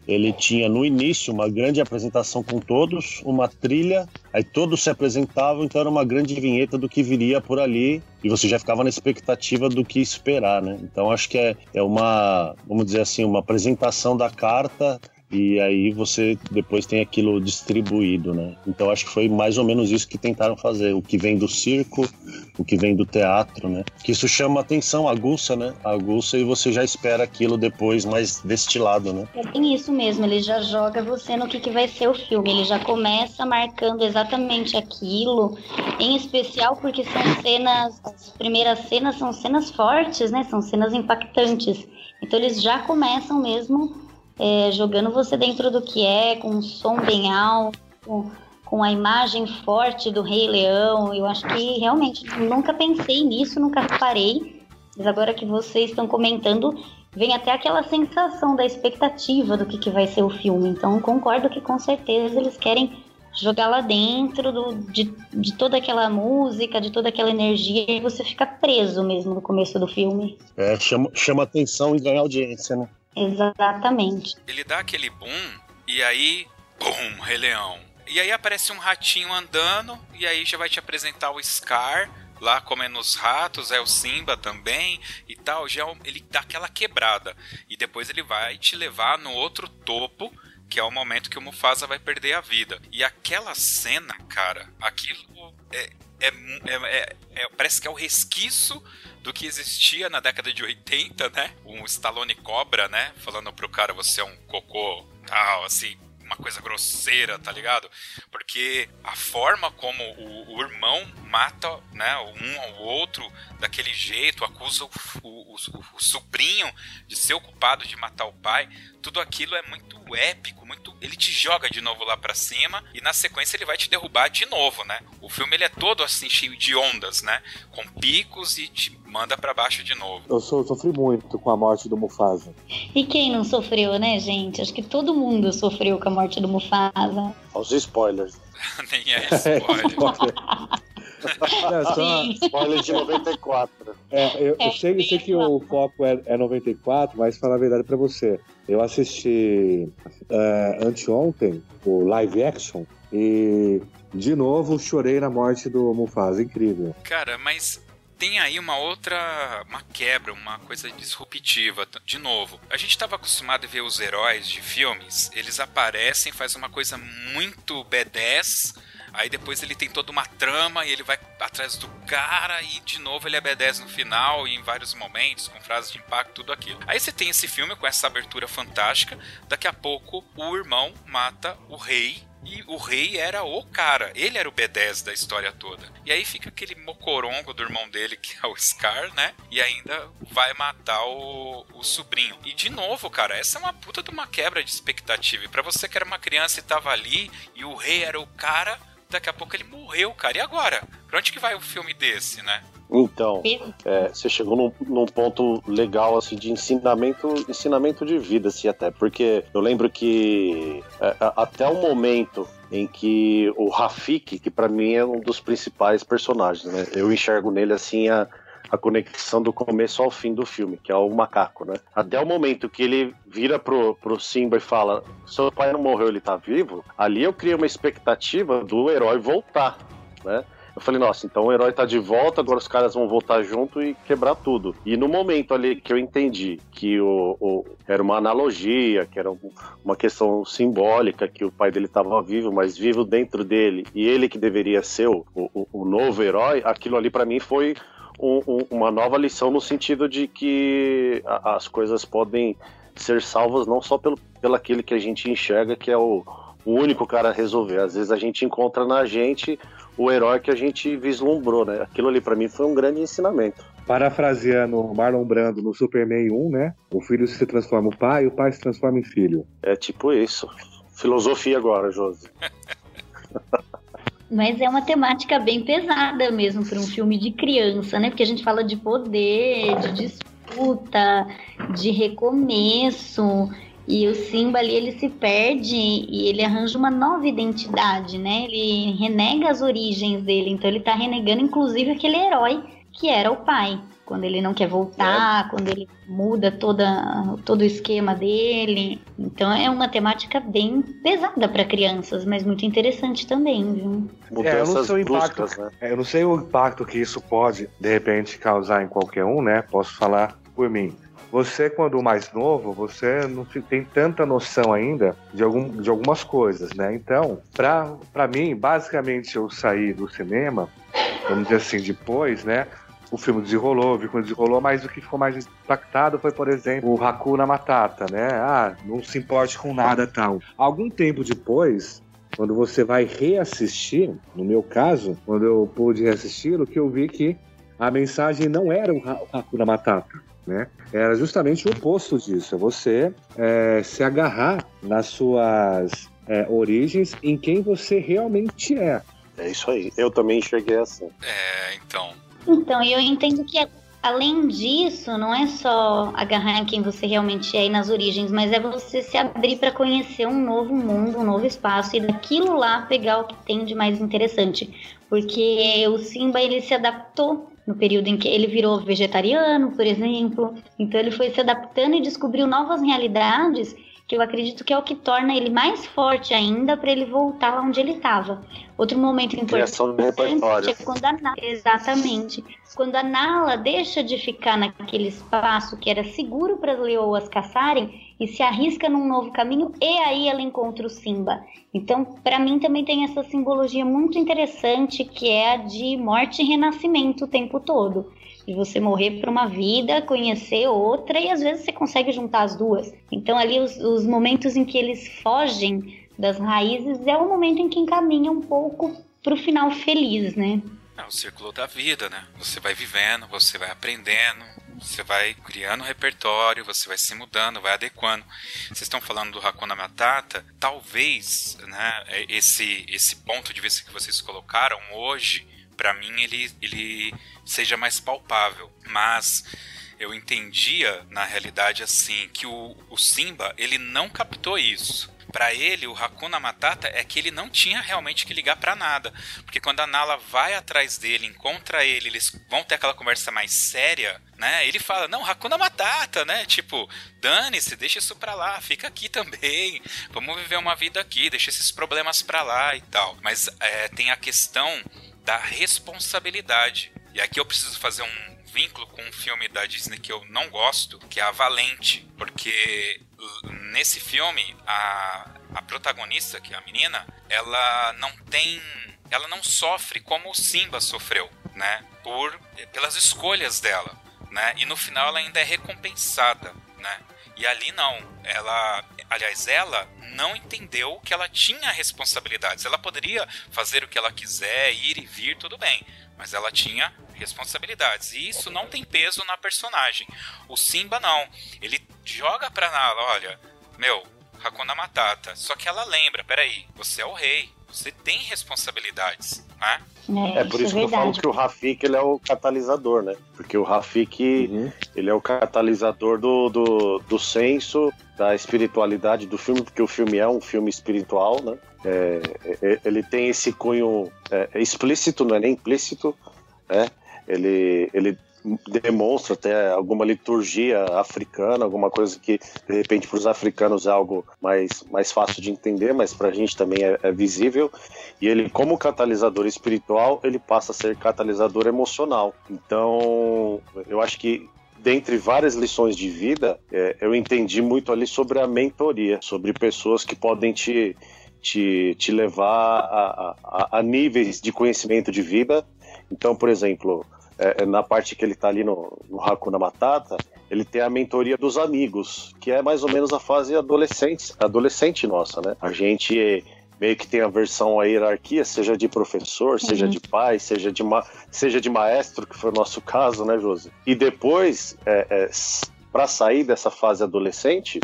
ele tinha no início uma grande apresentação com todos, uma trilha, aí todos se apresentavam, então era uma grande vinheta do que viria por ali e você já ficava na expectativa do que esperar, né? Então acho que é, é uma, vamos dizer assim, uma apresentação da carta e aí você depois tem aquilo distribuído, né? Então acho que foi mais ou menos isso que tentaram fazer, o que vem do circo, o que vem do teatro, né? Que isso chama atenção, aguça, né? Aguça e você já espera aquilo depois mais destilado, né? É bem isso mesmo, ele já joga você no que, que vai ser o filme, ele já começa marcando exatamente aquilo, em especial porque são cenas, as primeiras cenas são cenas fortes, né? São cenas impactantes. Então eles já começam mesmo é, jogando você dentro do que é, com um som bem alto, com a imagem forte do Rei Leão. Eu acho que realmente nunca pensei nisso, nunca reparei. Mas agora que vocês estão comentando, vem até aquela sensação da expectativa do que, que vai ser o filme. Então concordo que com certeza eles querem jogar lá dentro do, de, de toda aquela música, de toda aquela energia, e você fica preso mesmo no começo do filme. É, chama, chama atenção e ganha audiência, né? Exatamente. Ele dá aquele boom e aí, bum, Rei Leão. E aí aparece um ratinho andando e aí já vai te apresentar o Scar lá comendo os ratos, é o Simba também e tal, já é ele dá aquela quebrada e depois ele vai te levar no outro topo, que é o momento que o Mufasa vai perder a vida. E aquela cena, cara, aquilo é, é, é, é parece que é o resquício do que existia na década de 80, né? Um Stallone Cobra, né? Falando pro cara, você é um cocô, tal, assim, uma coisa grosseira, tá ligado? Porque a forma como o, o irmão mata né, um ao outro daquele jeito, acusa o, o, o, sobrinho de ser o culpado de matar o pai. Tudo aquilo é muito épico, muito. Ele te joga de novo lá para cima e na sequência ele vai te derrubar de novo, né? O filme ele é todo assim cheio de ondas, né? Com picos e te manda para baixo de novo. Eu sofri muito com a morte do Mufasa. E quem não sofreu, né, gente? Acho que todo mundo sofreu com a morte do Mufasa. Os spoilers. Nem é spoiler. Não, só... Spoiler de 94. É, eu, eu sei, eu sei que o foco é, é 94, mas falar a verdade pra você. Eu assisti uh, anteontem o live action e de novo chorei na morte do Mufasa. Incrível. Cara, mas tem aí uma outra uma quebra, uma coisa disruptiva. De novo, a gente estava acostumado a ver os heróis de filmes, eles aparecem, faz uma coisa muito B10 Aí depois ele tem toda uma trama e ele vai atrás do cara e de novo ele obedece no final e em vários momentos, com frases de impacto, tudo aquilo. Aí você tem esse filme com essa abertura fantástica, daqui a pouco o irmão mata o rei e o rei era o cara, ele era o B10 da história toda. E aí fica aquele mocorongo do irmão dele, que é o Scar, né? E ainda vai matar o, o sobrinho. E de novo, cara, essa é uma puta de uma quebra de expectativa. E pra você que era uma criança e tava ali, e o rei era o cara, daqui a pouco ele morreu, cara. E agora? Pra onde que vai o filme desse, né? Então, é, você chegou num, num, ponto legal, assim, de ensinamento, ensinamento de vida, assim, até. Porque eu lembro que é, até o momento em que o Rafik, que para mim é um dos principais personagens, né? Eu enxergo nele, assim, a, a conexão do começo ao fim do filme, que é o macaco, né? Até o momento que ele vira pro, pro Simba e fala: seu pai não morreu, ele tá vivo. Ali eu criei uma expectativa do herói voltar, né? Eu falei, nossa, então o herói tá de volta, agora os caras vão voltar junto e quebrar tudo. E no momento ali que eu entendi que o, o era uma analogia, que era uma questão simbólica, que o pai dele estava vivo, mas vivo dentro dele, e ele que deveria ser o, o, o novo herói, aquilo ali para mim foi um, um, uma nova lição no sentido de que a, as coisas podem ser salvas não só pelo, pelo aquele que a gente enxerga que é o, o único cara a resolver. Às vezes a gente encontra na gente o herói que a gente vislumbrou, né? Aquilo ali para mim foi um grande ensinamento. Parafraseando Marlon Brando no Superman 1, né? O filho se transforma em pai, o pai se transforma em filho. É tipo isso. Filosofia agora, Josi. Mas é uma temática bem pesada mesmo para um filme de criança, né? Porque a gente fala de poder, de disputa, de recomeço. E o Simba ali, ele se perde e ele arranja uma nova identidade, né? Ele renega as origens dele. Então ele tá renegando, inclusive, aquele herói que era o pai quando ele não quer voltar, é. quando ele muda toda, todo o esquema dele. Então é uma temática bem pesada para crianças, mas muito interessante também, viu? É, eu não sei o impacto, né? é, eu não sei o impacto que isso pode de repente causar em qualquer um, né? Posso falar por mim. Você, quando mais novo, você não tem tanta noção ainda de, algum, de algumas coisas, né? Então, para mim, basicamente, eu saí do cinema, vamos dizer assim, depois, né? O filme desenrolou, vi quando desenrolou, mas o que ficou mais impactado foi, por exemplo, o Hakuna Matata, né? Ah, não se importe com nada tal. Algum tempo depois, quando você vai reassistir, no meu caso, quando eu pude reassistir, o que eu vi que a mensagem não era o Hakuna Matata, né? Era justamente o oposto disso, é você é, se agarrar nas suas é, origens, em quem você realmente é. É isso aí, eu também enxerguei assim. É, então, então, eu entendo que além disso, não é só agarrar em quem você realmente é e nas origens, mas é você se abrir para conhecer um novo mundo, um novo espaço e daquilo lá pegar o que tem de mais interessante. Porque o Simba ele se adaptou no período em que ele virou vegetariano, por exemplo. Então ele foi se adaptando e descobriu novas realidades que eu acredito que é o que torna ele mais forte ainda para ele voltar lá onde ele estava. Outro momento importante é quando a Nala, exatamente, quando a Nala deixa de ficar naquele espaço que era seguro para as leoas caçarem e se arrisca num novo caminho e aí ela encontra o Simba. Então, para mim também tem essa simbologia muito interessante que é a de morte e renascimento o tempo todo de você morrer para uma vida, conhecer outra e às vezes você consegue juntar as duas. Então ali os, os momentos em que eles fogem das raízes é o momento em que encaminha um pouco para o final feliz, né? É o círculo da vida, né? Você vai vivendo, você vai aprendendo, você vai criando repertório, você vai se mudando, vai adequando. Vocês estão falando do Hakuna Matata, talvez, né, esse esse ponto de vista que vocês colocaram hoje, para mim ele ele seja mais palpável, mas eu entendia na realidade assim que o, o Simba ele não captou isso para ele, o Hakuna Matata é que ele não tinha realmente que ligar para nada. Porque quando a Nala vai atrás dele, encontra ele, eles vão ter aquela conversa mais séria, né? Ele fala: Não, Hakuna Matata, né? Tipo, dane-se, deixa isso pra lá, fica aqui também. Vamos viver uma vida aqui, deixa esses problemas pra lá e tal. Mas é, tem a questão da responsabilidade. E aqui eu preciso fazer um vínculo com um filme da Disney que eu não gosto, que é a Valente, porque nesse filme a, a protagonista, que é a menina, ela não tem, ela não sofre como o Simba sofreu, né? Por pelas escolhas dela, né? E no final ela ainda é recompensada, né? E ali não, ela, aliás, ela não entendeu que ela tinha responsabilidades. Ela poderia fazer o que ela quiser, ir e vir, tudo bem, mas ela tinha responsabilidades. E isso não tem peso na personagem. O Simba não. Ele joga pra Nala, olha, meu, Hakuna Matata. Só que ela lembra, peraí, você é o rei, você tem responsabilidades, né? É, é por isso, isso é que eu falo que o Rafik ele é o catalisador, né? Porque o Rafik uhum. ele é o catalisador do, do, do senso, da espiritualidade do filme, porque o filme é um filme espiritual, né? É, é ele tem esse cunho é, explícito, não é nem implícito, né? Ele, ele demonstra até alguma liturgia africana, alguma coisa que de repente para os africanos é algo mais, mais fácil de entender, mas para a gente também é, é, visível. E ele, como catalisador espiritual, ele passa a ser catalisador emocional. Então, eu acho que dentre várias lições de vida, é, eu entendi muito ali sobre a mentoria, sobre pessoas que podem te te, te levar a, a, a, níveis de conhecimento de vida. Então, por exemplo, é, é, na parte que ele está ali no, no Hakuna Matata, ele tem a mentoria dos amigos, que é mais ou menos a fase adolescente, adolescente nossa, né? A gente meio que tem a versão a hierarquia, seja de professor, uhum. seja de pai, seja de, ma seja de maestro, que foi o nosso caso, né, Josi? E depois, é, é, para sair dessa fase adolescente,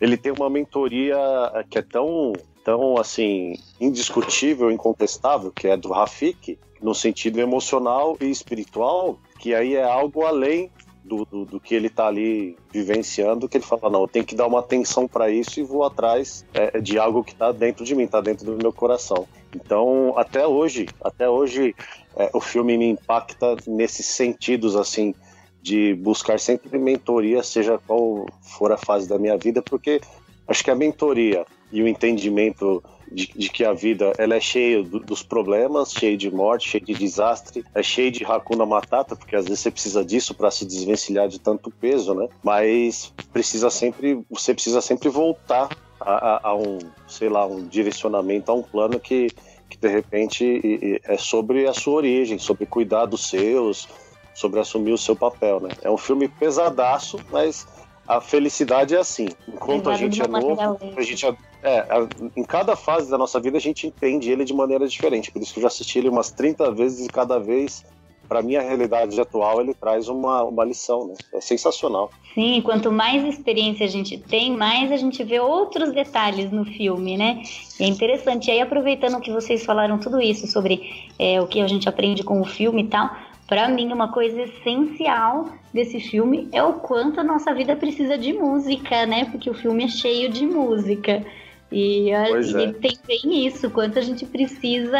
ele tem uma mentoria é, que é tão, tão assim, indiscutível, incontestável, que é do Rafik, no sentido emocional e espiritual, que aí é algo além do, do, do, que ele está ali vivenciando, que ele fala, não, eu tenho que dar uma atenção para isso e vou atrás é, de algo que está dentro de mim, está dentro do meu coração. Então, até hoje, até hoje, é, o filme me impacta nesses sentidos, assim, de buscar sempre mentoria, seja qual for a fase da minha vida, porque acho que a mentoria e o entendimento de, de, que a vida ela é cheia do, dos problemas, cheia de morte, cheia de desastre, é cheia de racuna matata, porque às vezes você precisa disso para se desvencilhar de tanto peso, né? Mas precisa sempre, você precisa sempre voltar a, a, a um, sei lá, um direcionamento, a um plano que, que de repente é sobre a sua origem, sobre cuidar dos seus, sobre assumir o seu papel, né? É um filme pesadaço, mas a felicidade é assim. Enquanto a gente é novo, a gente é, em cada fase da nossa vida a gente entende ele de maneira diferente. Por isso que eu já assisti ele umas 30 vezes e cada vez, para minha realidade atual, ele traz uma, uma lição, né? É sensacional. Sim, quanto mais experiência a gente tem, mais a gente vê outros detalhes no filme, né? é interessante. E aí, aproveitando que vocês falaram tudo isso sobre é, o que a gente aprende com o filme e tal, para mim, uma coisa essencial desse filme é o quanto a nossa vida precisa de música, né? Porque o filme é cheio de música. E ele é. tem bem isso, quanto a gente precisa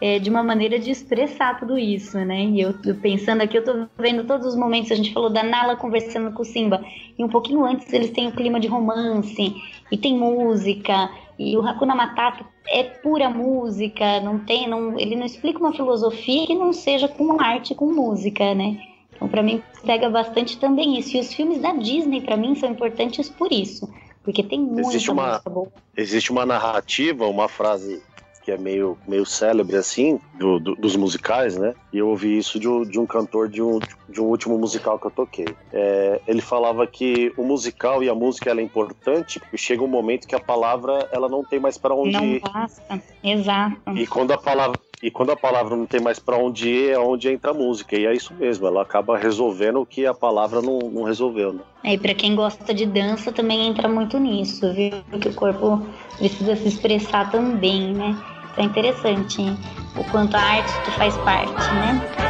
é, de uma maneira de expressar tudo isso, né? E eu pensando aqui, eu tô vendo todos os momentos, a gente falou da Nala conversando com o Simba, e um pouquinho antes eles têm o clima de romance, e tem música, e o Hakuna Matata é pura música, não tem, não, ele não explica uma filosofia que não seja com arte, com música, né? Então, para mim, pega bastante também isso. E os filmes da Disney, para mim, são importantes por isso porque tem muita existe uma, boa. Existe uma narrativa, uma frase que é meio, meio célebre assim, do, do, dos musicais, né? E eu ouvi isso de um, de um cantor de um, de um último musical que eu toquei. É, ele falava que o musical e a música ela é importante porque chega um momento que a palavra ela não tem mais para onde não ir. basta, exato. E quando a palavra E quando a palavra não tem mais para onde ir, é onde entra a música. E é isso mesmo, ela acaba resolvendo o que a palavra não, não resolveu. Né? É, e para quem gosta de dança também entra muito nisso, viu? Que o corpo precisa se expressar também, né? Então é interessante o quanto a arte faz parte, né?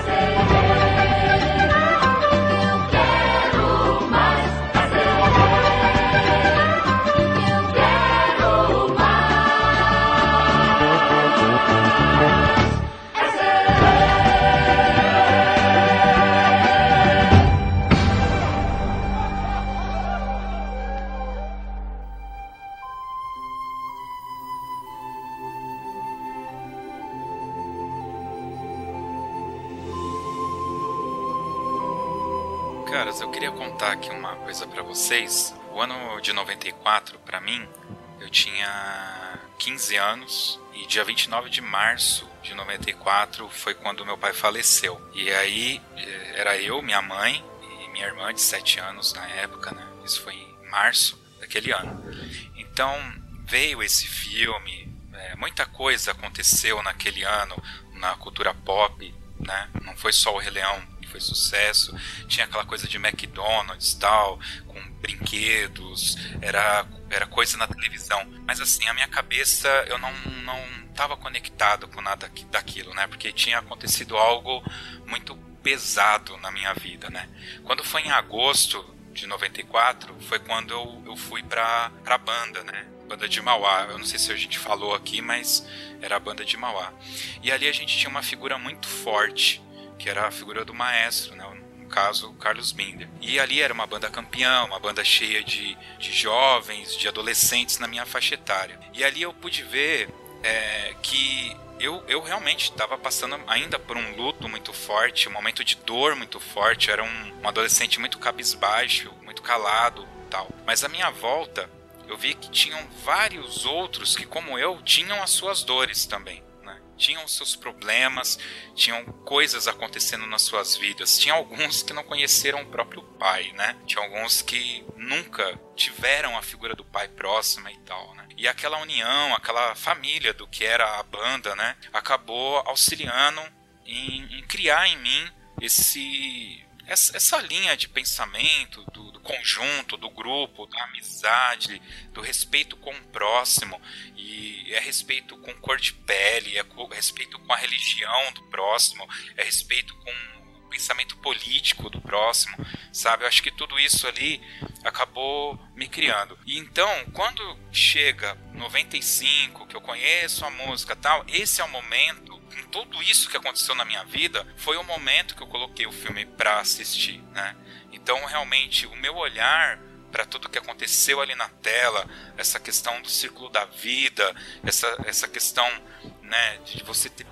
O ano de 94, para mim, eu tinha 15 anos e dia 29 de março de 94 foi quando meu pai faleceu. E aí eh, era eu, minha mãe e minha irmã de 7 anos na época, né? Isso foi em março daquele ano. Então veio esse filme, é, muita coisa aconteceu naquele ano na cultura pop, né? Não foi só o Rei Leão foi sucesso. Tinha aquela coisa de McDonald's tal, com brinquedos, era, era coisa na televisão. Mas assim, a minha cabeça, eu não, não tava conectado com nada daquilo, né? Porque tinha acontecido algo muito pesado na minha vida, né? Quando foi em agosto de 94, foi quando eu, eu fui pra, pra banda, né? banda de Mauá. Eu não sei se a gente falou aqui, mas era a banda de Mauá. E ali a gente tinha uma figura muito forte que era a figura do maestro, né? no caso Carlos Binder. E ali era uma banda campeã, uma banda cheia de, de jovens, de adolescentes na minha faixa etária. E ali eu pude ver é, que eu, eu realmente estava passando ainda por um luto muito forte, um momento de dor muito forte. Era um, um adolescente muito cabisbaixo, muito calado tal. Mas à minha volta, eu vi que tinham vários outros que, como eu, tinham as suas dores também tinham seus problemas, tinham coisas acontecendo nas suas vidas. Tinha alguns que não conheceram o próprio pai, né? Tinha alguns que nunca tiveram a figura do pai próxima e tal, né? E aquela união, aquela família do que era a banda, né? Acabou auxiliando em, em criar em mim esse essa, essa linha de pensamento do, do, conjunto, do grupo, da amizade, do respeito com o próximo, e é respeito com cor de pele, é respeito com a religião do próximo, é respeito com o pensamento político do próximo, sabe? Eu acho que tudo isso ali acabou me criando. E então, quando chega 95, que eu conheço a música tal, esse é o momento com tudo isso que aconteceu na minha vida, foi o momento que eu coloquei o filme para assistir, né? Então, realmente, o meu olhar para tudo que aconteceu ali na tela, essa questão do círculo da vida, essa, essa questão né, de você ter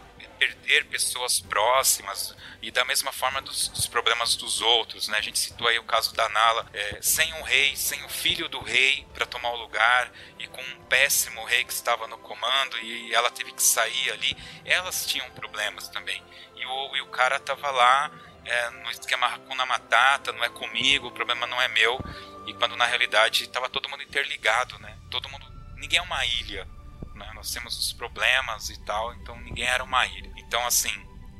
perder pessoas próximas e da mesma forma dos, dos, problemas dos outros, né? A gente citou aí o caso da Nala, é, sem um rei, sem o filho do rei para tomar o lugar e com um péssimo rei que estava no comando e ela teve que sair ali, elas tinham problemas também. E o, e o cara tava lá é, no esquema Hakuna Matata, não é comigo, o problema não é meu. E quando na realidade estava todo mundo interligado, né? Todo mundo, ninguém é uma ilha, né? Nós temos os problemas e tal, então ninguém era uma ilha. Então, assim,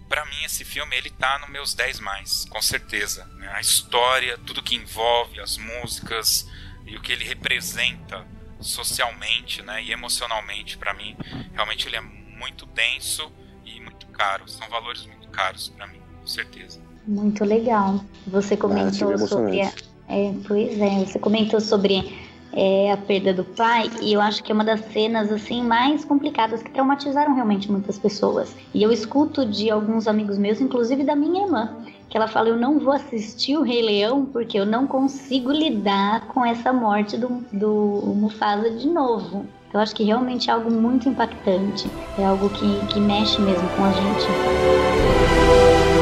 para mim esse filme ele tá nos meus 10 mais, com certeza. Né? A história, tudo que envolve, as músicas e o que ele representa socialmente, né, e emocionalmente para mim, realmente ele é muito denso e muito caro. São valores muito caros para mim, com certeza. Muito legal. Você comentou ah, sobre a... é, pois é, você comentou sobre é, a perda do pai, e eu acho que é uma das cenas assim mais complicadas que traumatizaram realmente muitas pessoas. E eu escuto de alguns amigos meus, inclusive da minha irmã, que ela fala: Eu não vou assistir o Rei Leão porque eu não consigo lidar com essa morte do, do Mufasa de novo. Eu acho que realmente é algo muito impactante, é algo que, que mexe mesmo com a gente.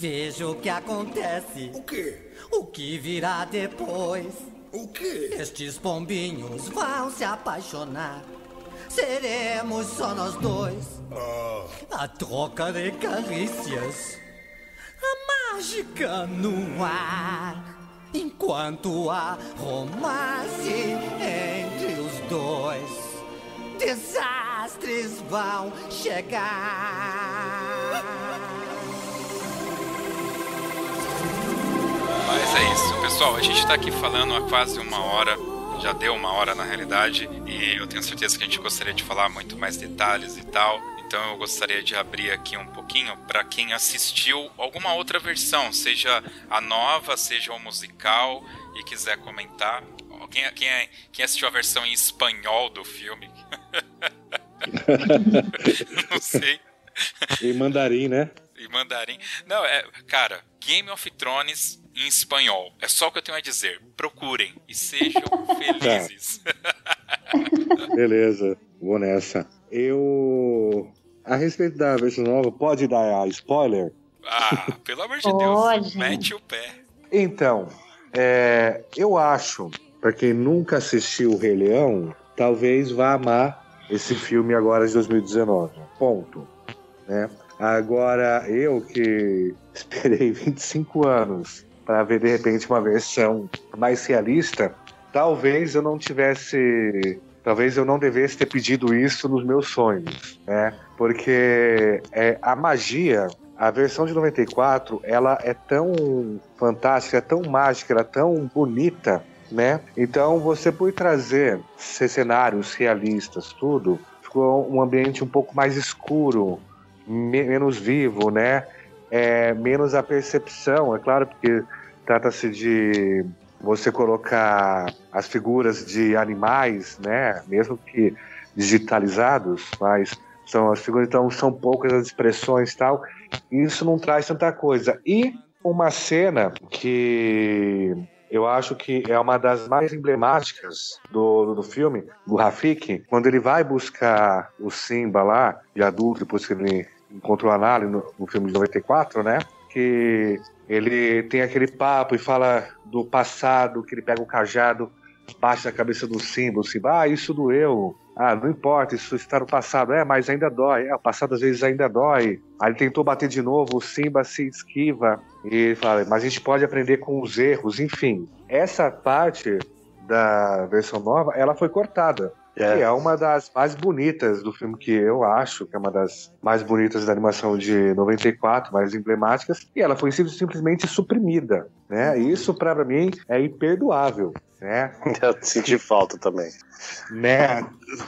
Veja o que acontece. O quê? O que virá depois. O quê? Estes pombinhos vão se apaixonar. Seremos só nós dois. Ah, A troca de carícias. A mágica no ar. Enquanto há romance entre os dois, desastres vão chegar. Mas é isso, pessoal. A gente tá aqui falando há quase uma hora. Já deu uma hora na realidade. E eu tenho certeza que a gente gostaria de falar muito mais detalhes e tal. Então eu gostaria de abrir aqui um pouquinho para quem assistiu alguma outra versão, seja a nova, seja o musical, e quiser comentar. Quem, quem, é- quem assistiu a versão em espanhol do filme? Não sei. Em mandarim, né? Em mandarim. Não, é. Cara, Game of Thrones em espanhol. É só o que eu tenho a dizer. Procurem e sejam felizes. Beleza, vou nessa. Eu. A respeito da versão nova, pode dar spoiler? Ah, pelo amor de Pode. Deus. Mete o pé. Então, é, eu acho, pra quem nunca assistiu o Rei Leão, talvez vá amar esse filme agora de 2019. Ponto. Né? Agora, eu que esperei 25 anos para ver de repente uma versão mais realista, talvez eu não tivesse. Talvez eu não devesse ter pedido isso nos meus sonhos, né? Porque é, a magia, a versão de 94, ela é tão fantástica, é tão mágica, ela é tão bonita, né? Então você por trazer cenários realistas, tudo, ficou um ambiente um pouco mais escuro, me- menos vivo, né? É, menos a percepção, é claro, porque trata-se de você colocar as figuras de animais, né? Mesmo que digitalizados, mas são as figuras, então são poucas as expressões tal. E isso não traz tanta coisa. E uma cena que eu acho que é uma das mais emblemáticas do, do filme, do Rafik, quando ele vai buscar o Simba lá, de adulto, depois que ele encontrou a Nala no, no filme de 94, né? Que ele tem aquele papo e fala do passado, que ele pega o cajado, bate na cabeça do Simba, o Simba, ah, isso doeu. Ah, não importa, isso está no passado. É, mas ainda dói. É, o passado às vezes ainda dói. Aí ele tentou bater de novo, o Simba se esquiva. E fala, mas a gente pode aprender com os erros. Enfim, essa parte da versão nova, ela foi cortada. É. E é uma das mais bonitas do filme que eu acho, que é uma das mais bonitas da animação de 94, mais emblemáticas, e ela foi sim- simplesmente suprimida, né? Isso para mim é imperdoável, né? Eu senti falta também. né?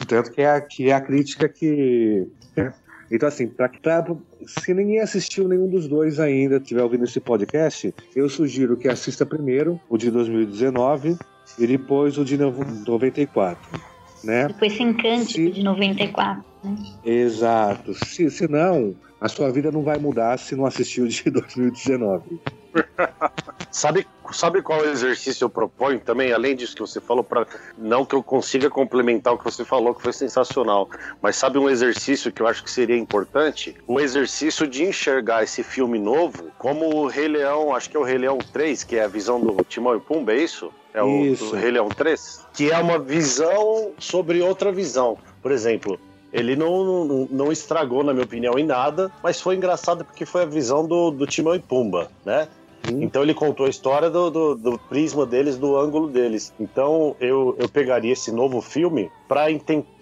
Tanto que é, a- que é a crítica que. né? Então, assim, pra, pra- se ninguém assistiu nenhum dos dois ainda, estiver ouvindo esse podcast, eu sugiro que assista primeiro o de 2019 e depois o de novo- 94. Né? Depois se encante Sim. de 94. Né? Exato. Se, se não, a sua vida não vai mudar se não assistiu o de 2019. Sabe, sabe qual exercício eu proponho também, além disso que você falou, para não que eu consiga complementar o que você falou, que foi sensacional, mas sabe um exercício que eu acho que seria importante? O exercício de enxergar esse filme novo como o Rei Leão, acho que é o Rei Leão 3, que é a visão do Timão e Pumba, é isso? É o Isso. do Rei Leão 3? Que é uma visão sobre outra visão. Por exemplo, ele não, não, não estragou, na minha opinião, em nada, mas foi engraçado porque foi a visão do, do Timão e Pumba, né? Então ele contou a história do, do, do prisma deles, do ângulo deles. Então eu, eu pegaria esse novo filme para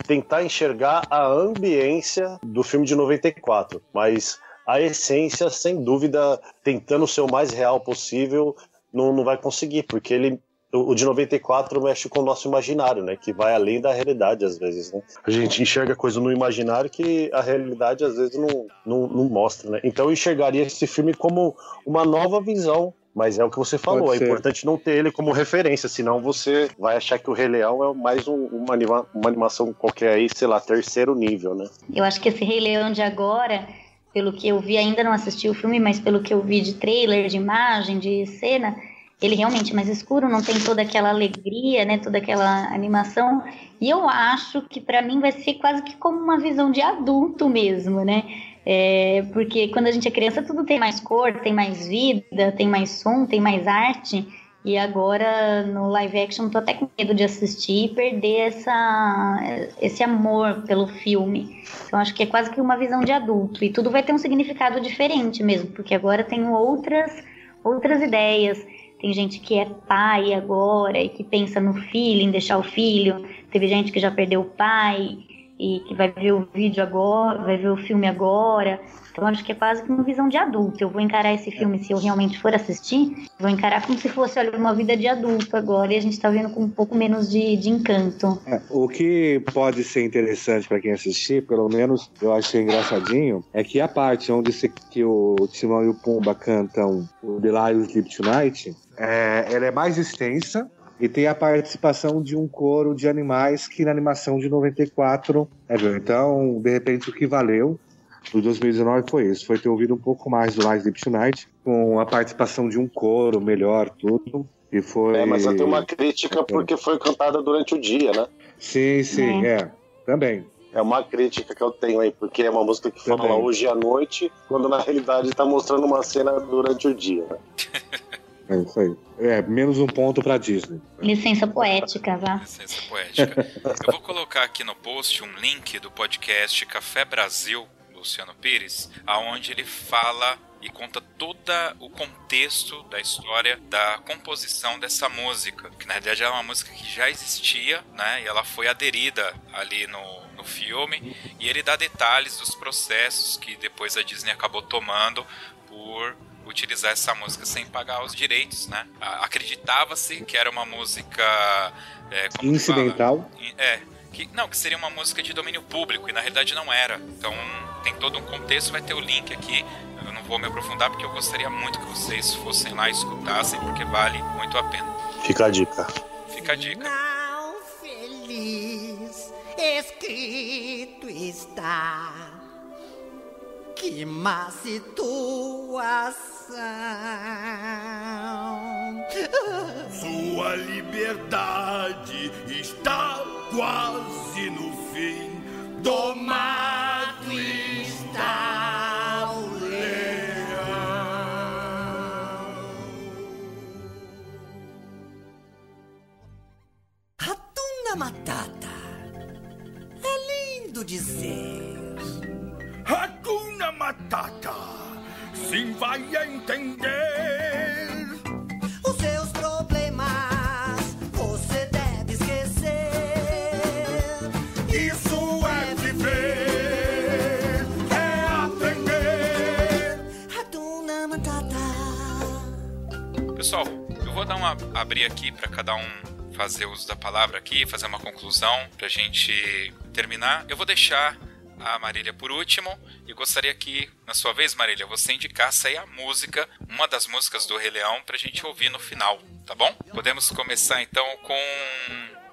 tentar enxergar a ambiência do filme de 94, mas a essência, sem dúvida, tentando ser o mais real possível, não, não vai conseguir, porque ele o de 94 mexe com o nosso imaginário, né? Que vai além da realidade, às vezes, né? A gente enxerga coisa no imaginário que a realidade, às vezes, não, não, não mostra, né? Então eu enxergaria esse filme como uma nova visão. Mas é o que você falou, Pode é ser. importante não ter ele como referência, senão você vai achar que o Rei Leão é mais um- uma, anima- uma animação qualquer aí, sei lá, terceiro nível, né? Eu acho que esse Rei Leão de agora, pelo que eu vi, ainda não assisti o filme, mas pelo que eu vi de trailer, de imagem, de cena, ele realmente é mais escuro, não tem toda aquela alegria, né, toda aquela animação. E eu acho que para mim vai ser quase que como uma visão de adulto mesmo, né? É, porque quando a gente é criança tudo tem mais cor, tem mais vida, tem mais som, tem mais arte. E agora no live action tô até com medo de assistir e perder essa, esse amor pelo filme. Então acho que é quase que uma visão de adulto. E tudo vai ter um significado diferente mesmo, porque agora tenho outras, outras ideias. Tem gente que é pai agora e que pensa no filho, em deixar o filho. Teve gente que já perdeu o pai e que vai ver o vídeo agora, vai ver o filme agora. Então acho que é quase uma visão de adulto. Eu vou encarar esse filme, se eu realmente for assistir, vou encarar como se fosse olha, uma vida de adulto agora e a gente está vendo com um pouco menos de, de encanto. É, o que pode ser interessante para quem assistir, pelo menos eu achei engraçadinho, é que a parte onde se, que o Timão e o Pumba cantam o The Lion Sleep Tonight, é, ela é mais extensa, e tem a participação de um coro de animais que na animação de 94 é Então, de repente, o que valeu do 2019 foi isso, foi ter ouvido um pouco mais do Live Deep Tonight, com a participação de um coro melhor, tudo. E foi... É, mas tem uma crítica porque foi cantada durante o dia, né? Sim, sim, é. é. Também. É uma crítica que eu tenho aí, porque é uma música que fala Também. hoje à noite, quando na realidade está mostrando uma cena durante o dia. Né? É isso aí. É, menos um ponto pra Disney. Licença poética, vá. Licença poética. Eu vou colocar aqui no post um link do podcast Café Brasil, Luciano Pires, aonde ele fala e conta todo o contexto da história da composição dessa música, que na verdade é uma música que já existia, né? E ela foi aderida ali no, no filme, e ele dá detalhes dos processos que depois a Disney acabou tomando por utilizar essa música sem pagar os direitos, né? Acreditava-se que era uma música é, incidental. É, que não, que seria uma música de domínio público e na realidade não era. Então tem todo um contexto, vai ter o link aqui. Eu não vou me aprofundar porque eu gostaria muito que vocês fossem lá e escutassem porque vale muito a pena. Fica a dica. Fica a dica. Não feliz escrito está que má situação. Sua liberdade está quase no fim. Domado está vai entender. Os seus problemas você deve esquecer. Isso é viver, é aprender. Hakuna Matata. Pessoal, eu vou dar uma abrir aqui para cada um fazer uso da palavra aqui, fazer uma conclusão pra gente terminar. Eu vou deixar a Marília por último e gostaria que, na sua vez, Marília, você indicasse aí a música, uma das músicas do Rei Leão pra gente ouvir no final, tá bom? Podemos começar então com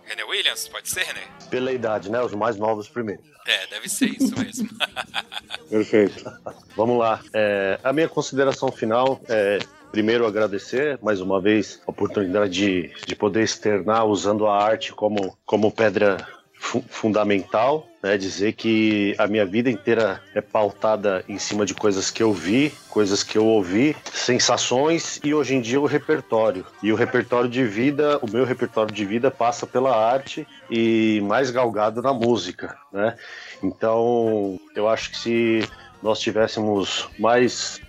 René Williams, pode ser, René? Pela idade, né? Os mais novos primeiro. É, deve ser isso mesmo. Perfeito. Vamos lá. É, a minha consideração final é primeiro agradecer mais uma vez a oportunidade de, de poder externar usando a arte como, como pedra fu fundamental, né? Dizer que a minha vida inteira é pautada em cima de coisas que eu vi, coisas que eu ouvi, sensações e hoje em dia o repertório. E o repertório de vida, o meu repertório de vida passa pela arte e mais galgado na música, né? Então, eu acho que se nós tivéssemos mais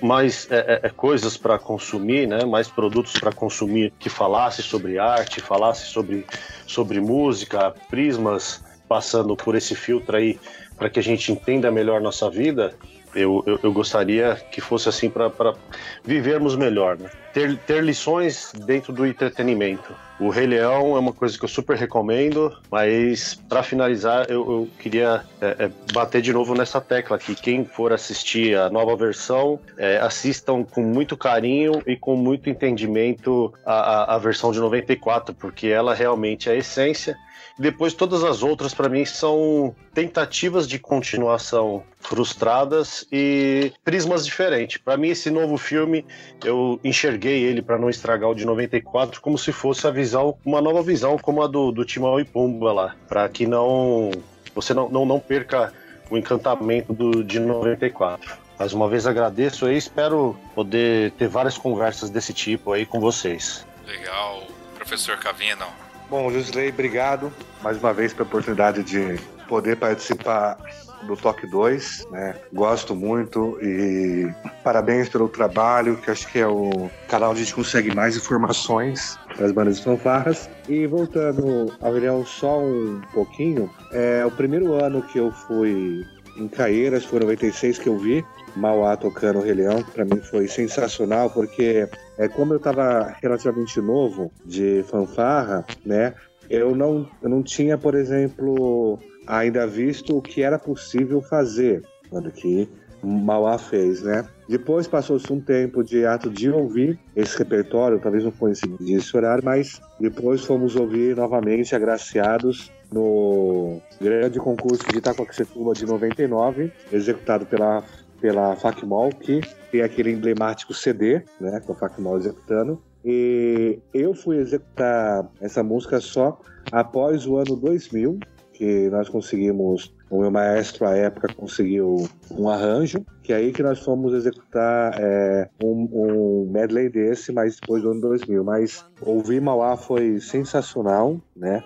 mais é, é, é coisas para consumir, né? mais produtos para consumir que falasse sobre arte, falasse sobre, sobre música, prismas passando por esse filtro aí para que a gente entenda melhor nossa vida, eu, eu, eu gostaria que fosse assim para vivermos melhor. Né? Ter, ter lições dentro do entretenimento. O Rei Leão é uma coisa que eu super recomendo, mas para finalizar, eu, eu queria é, é, bater de novo nessa tecla que quem for assistir a nova versão, é, assistam com muito carinho e com muito entendimento a, a, a versão de 94, porque ela realmente é a essência depois todas as outras para mim são tentativas de continuação frustradas e prismas diferentes. Para mim esse novo filme eu enxerguei ele para não estragar o de 94 como se fosse a visão, uma nova visão como a do, do Timão e Pumba lá, para que não você não, não, não perca o encantamento do, de 94. Mais uma vez agradeço e espero poder ter várias conversas desse tipo aí com vocês. professor Cavino? Bom, Jusley, obrigado mais uma vez pela oportunidade de poder participar do Toque 2, né? Gosto muito e parabéns pelo trabalho, que acho que é o canal onde a gente consegue mais informações das bandas de fanfarras. E voltando ao Real só um pouquinho, é o primeiro ano que eu fui em Caeiras, foi 96 que eu vi, Mauá tocando o Rei Leão, pra mim foi sensacional, porque é, como eu estava relativamente novo de fanfarra, né? Eu não, eu não tinha, por exemplo, ainda visto o que era possível fazer quando que Mauá fez, né? Depois passou-se um tempo de ato de ouvir esse repertório, talvez não coincidir esse horário, mas depois fomos ouvir novamente, agraciados, no grande concurso de Itacoaxetuba de 99, executado pela pela Facmol, que tem aquele emblemático CD, né, com a Facmol executando. E eu fui executar essa música só após o ano 2000, que nós conseguimos, o meu maestro à época conseguiu um arranjo, que é aí que nós fomos executar é, um, um medley desse, mas depois do ano 2000. Mas ouvir Mauá foi sensacional, né?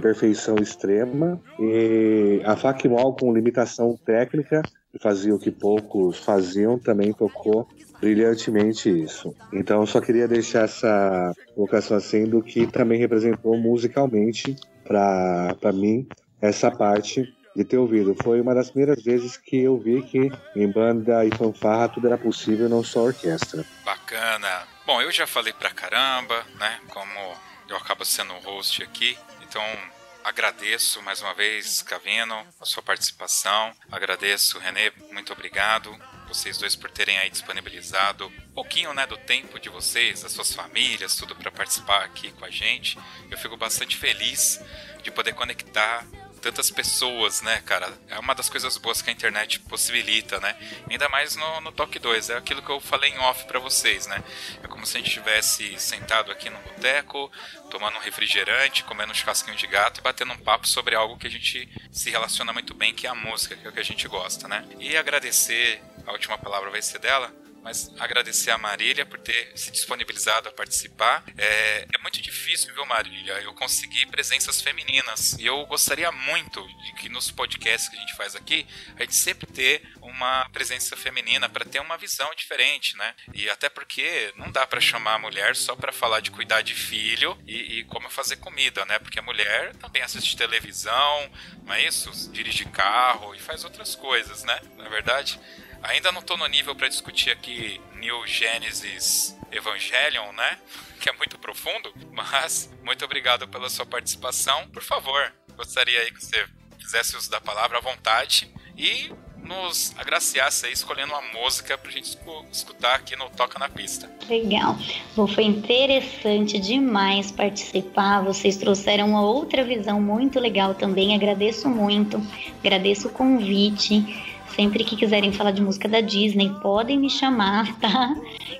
perfeição extrema e a Facmol com limitação técnica fazia o que poucos faziam também tocou brilhantemente isso. Então só queria deixar essa colocação assim do que também representou musicalmente para mim essa parte de ter ouvido. Foi uma das primeiras vezes que eu vi que em banda e fanfarra tudo era possível, não só orquestra. Bacana. Bom, eu já falei pra caramba, né? Como eu acabo sendo host aqui, então agradeço mais uma vez, Cavino, a sua participação. Agradeço, Renê, muito obrigado. Vocês dois por terem aí disponibilizado um pouquinho né, do tempo de vocês, das suas famílias, tudo para participar aqui com a gente. Eu fico bastante feliz de poder conectar tantas pessoas, né, cara? É uma das coisas boas que a internet possibilita, né? Ainda mais no, no Toque 2, é aquilo que eu falei em off para vocês, né? É como se a gente estivesse sentado aqui no boteco, tomando um refrigerante, comendo um churrasquinho de gato e batendo um papo sobre algo que a gente se relaciona muito bem, que é a música, que é o que a gente gosta, né? E agradecer, a última palavra vai ser dela, mas agradecer a Marília por ter se disponibilizado a participar. É, é, muito difícil, viu, Marília? Eu consegui presenças femininas e eu gostaria muito de que nos podcasts que a gente faz aqui, a gente sempre ter uma presença feminina para ter uma visão diferente, né? E até porque não dá para chamar a mulher só para falar de cuidar de filho e, e, como fazer comida, né? Porque a mulher também assiste televisão, não é isso? Dirige carro e faz outras coisas, né? Na é verdade. Ainda não estou no nível para discutir aqui New Genesis Evangelion, né? Que é muito profundo, mas muito obrigado pela sua participação. Por favor, gostaria aí que você fizesse uso da palavra à vontade e nos agraciasse aí escolhendo uma música pra gente escutar aqui no Toca na Pista. Legal. Bom, foi interessante demais participar. Vocês trouxeram uma outra visão muito legal também. Agradeço muito. Agradeço o convite. Sempre que quiserem falar de música da Disney, podem me chamar, tá?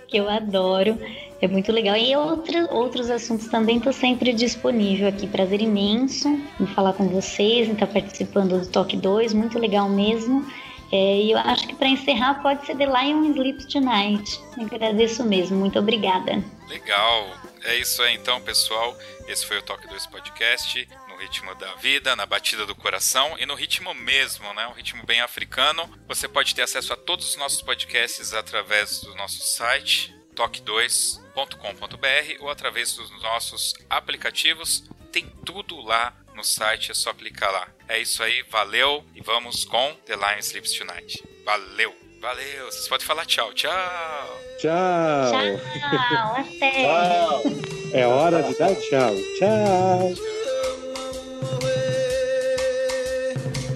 Que eu adoro. É muito legal. E outra, outros assuntos também estou sempre disponível aqui. Prazer imenso em falar com vocês, em estar participando do Talk 2. Muito legal mesmo. É, e eu acho que para encerrar pode ser The Lion Sleeps Tonight. Agradeço mesmo. Muito obrigada. Legal. É isso aí então, pessoal. Esse foi o Talk 2 Podcast ritmo da vida, na batida do coração e no ritmo mesmo, né? Um ritmo bem africano. Você pode ter acesso a todos os nossos podcasts através do nosso site toque2.com.br ou através dos nossos aplicativos. Tem tudo lá no site, é só aplicar lá. É isso aí, valeu e vamos com The Lion Sleeps Tonight. Valeu! Valeu, vocês podem falar tchau, tchau! Tchau! Tchau, até! Tchau! É hora de dar tchau! Tchau!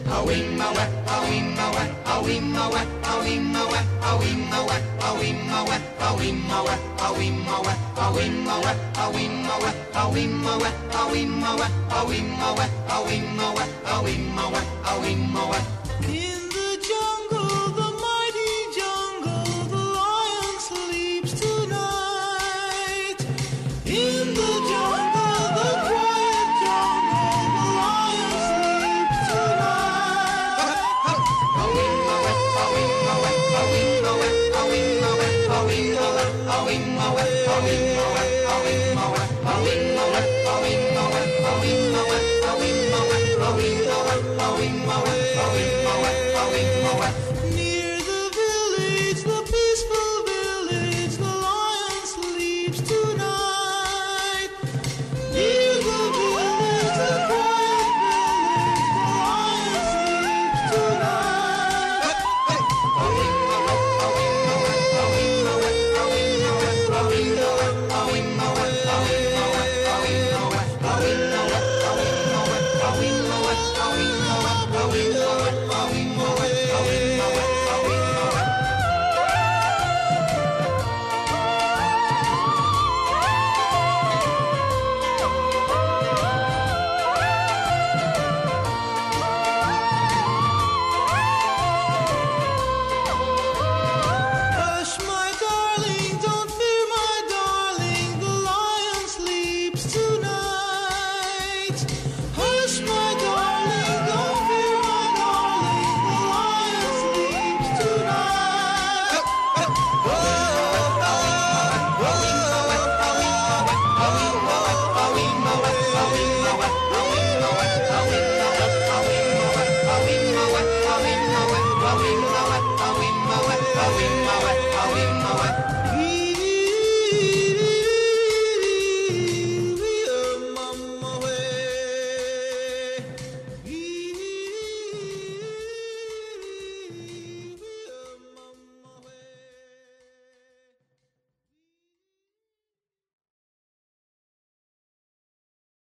A weemawee, a weemawee, a weemawee, a weemawee, a weemawee, a weemawee, a weemawee, a weemawee, a weemawee, a weemawee, a weemawee, a weemawee, a Awimowe, awimowe, awimowe, awimowe, awimowe.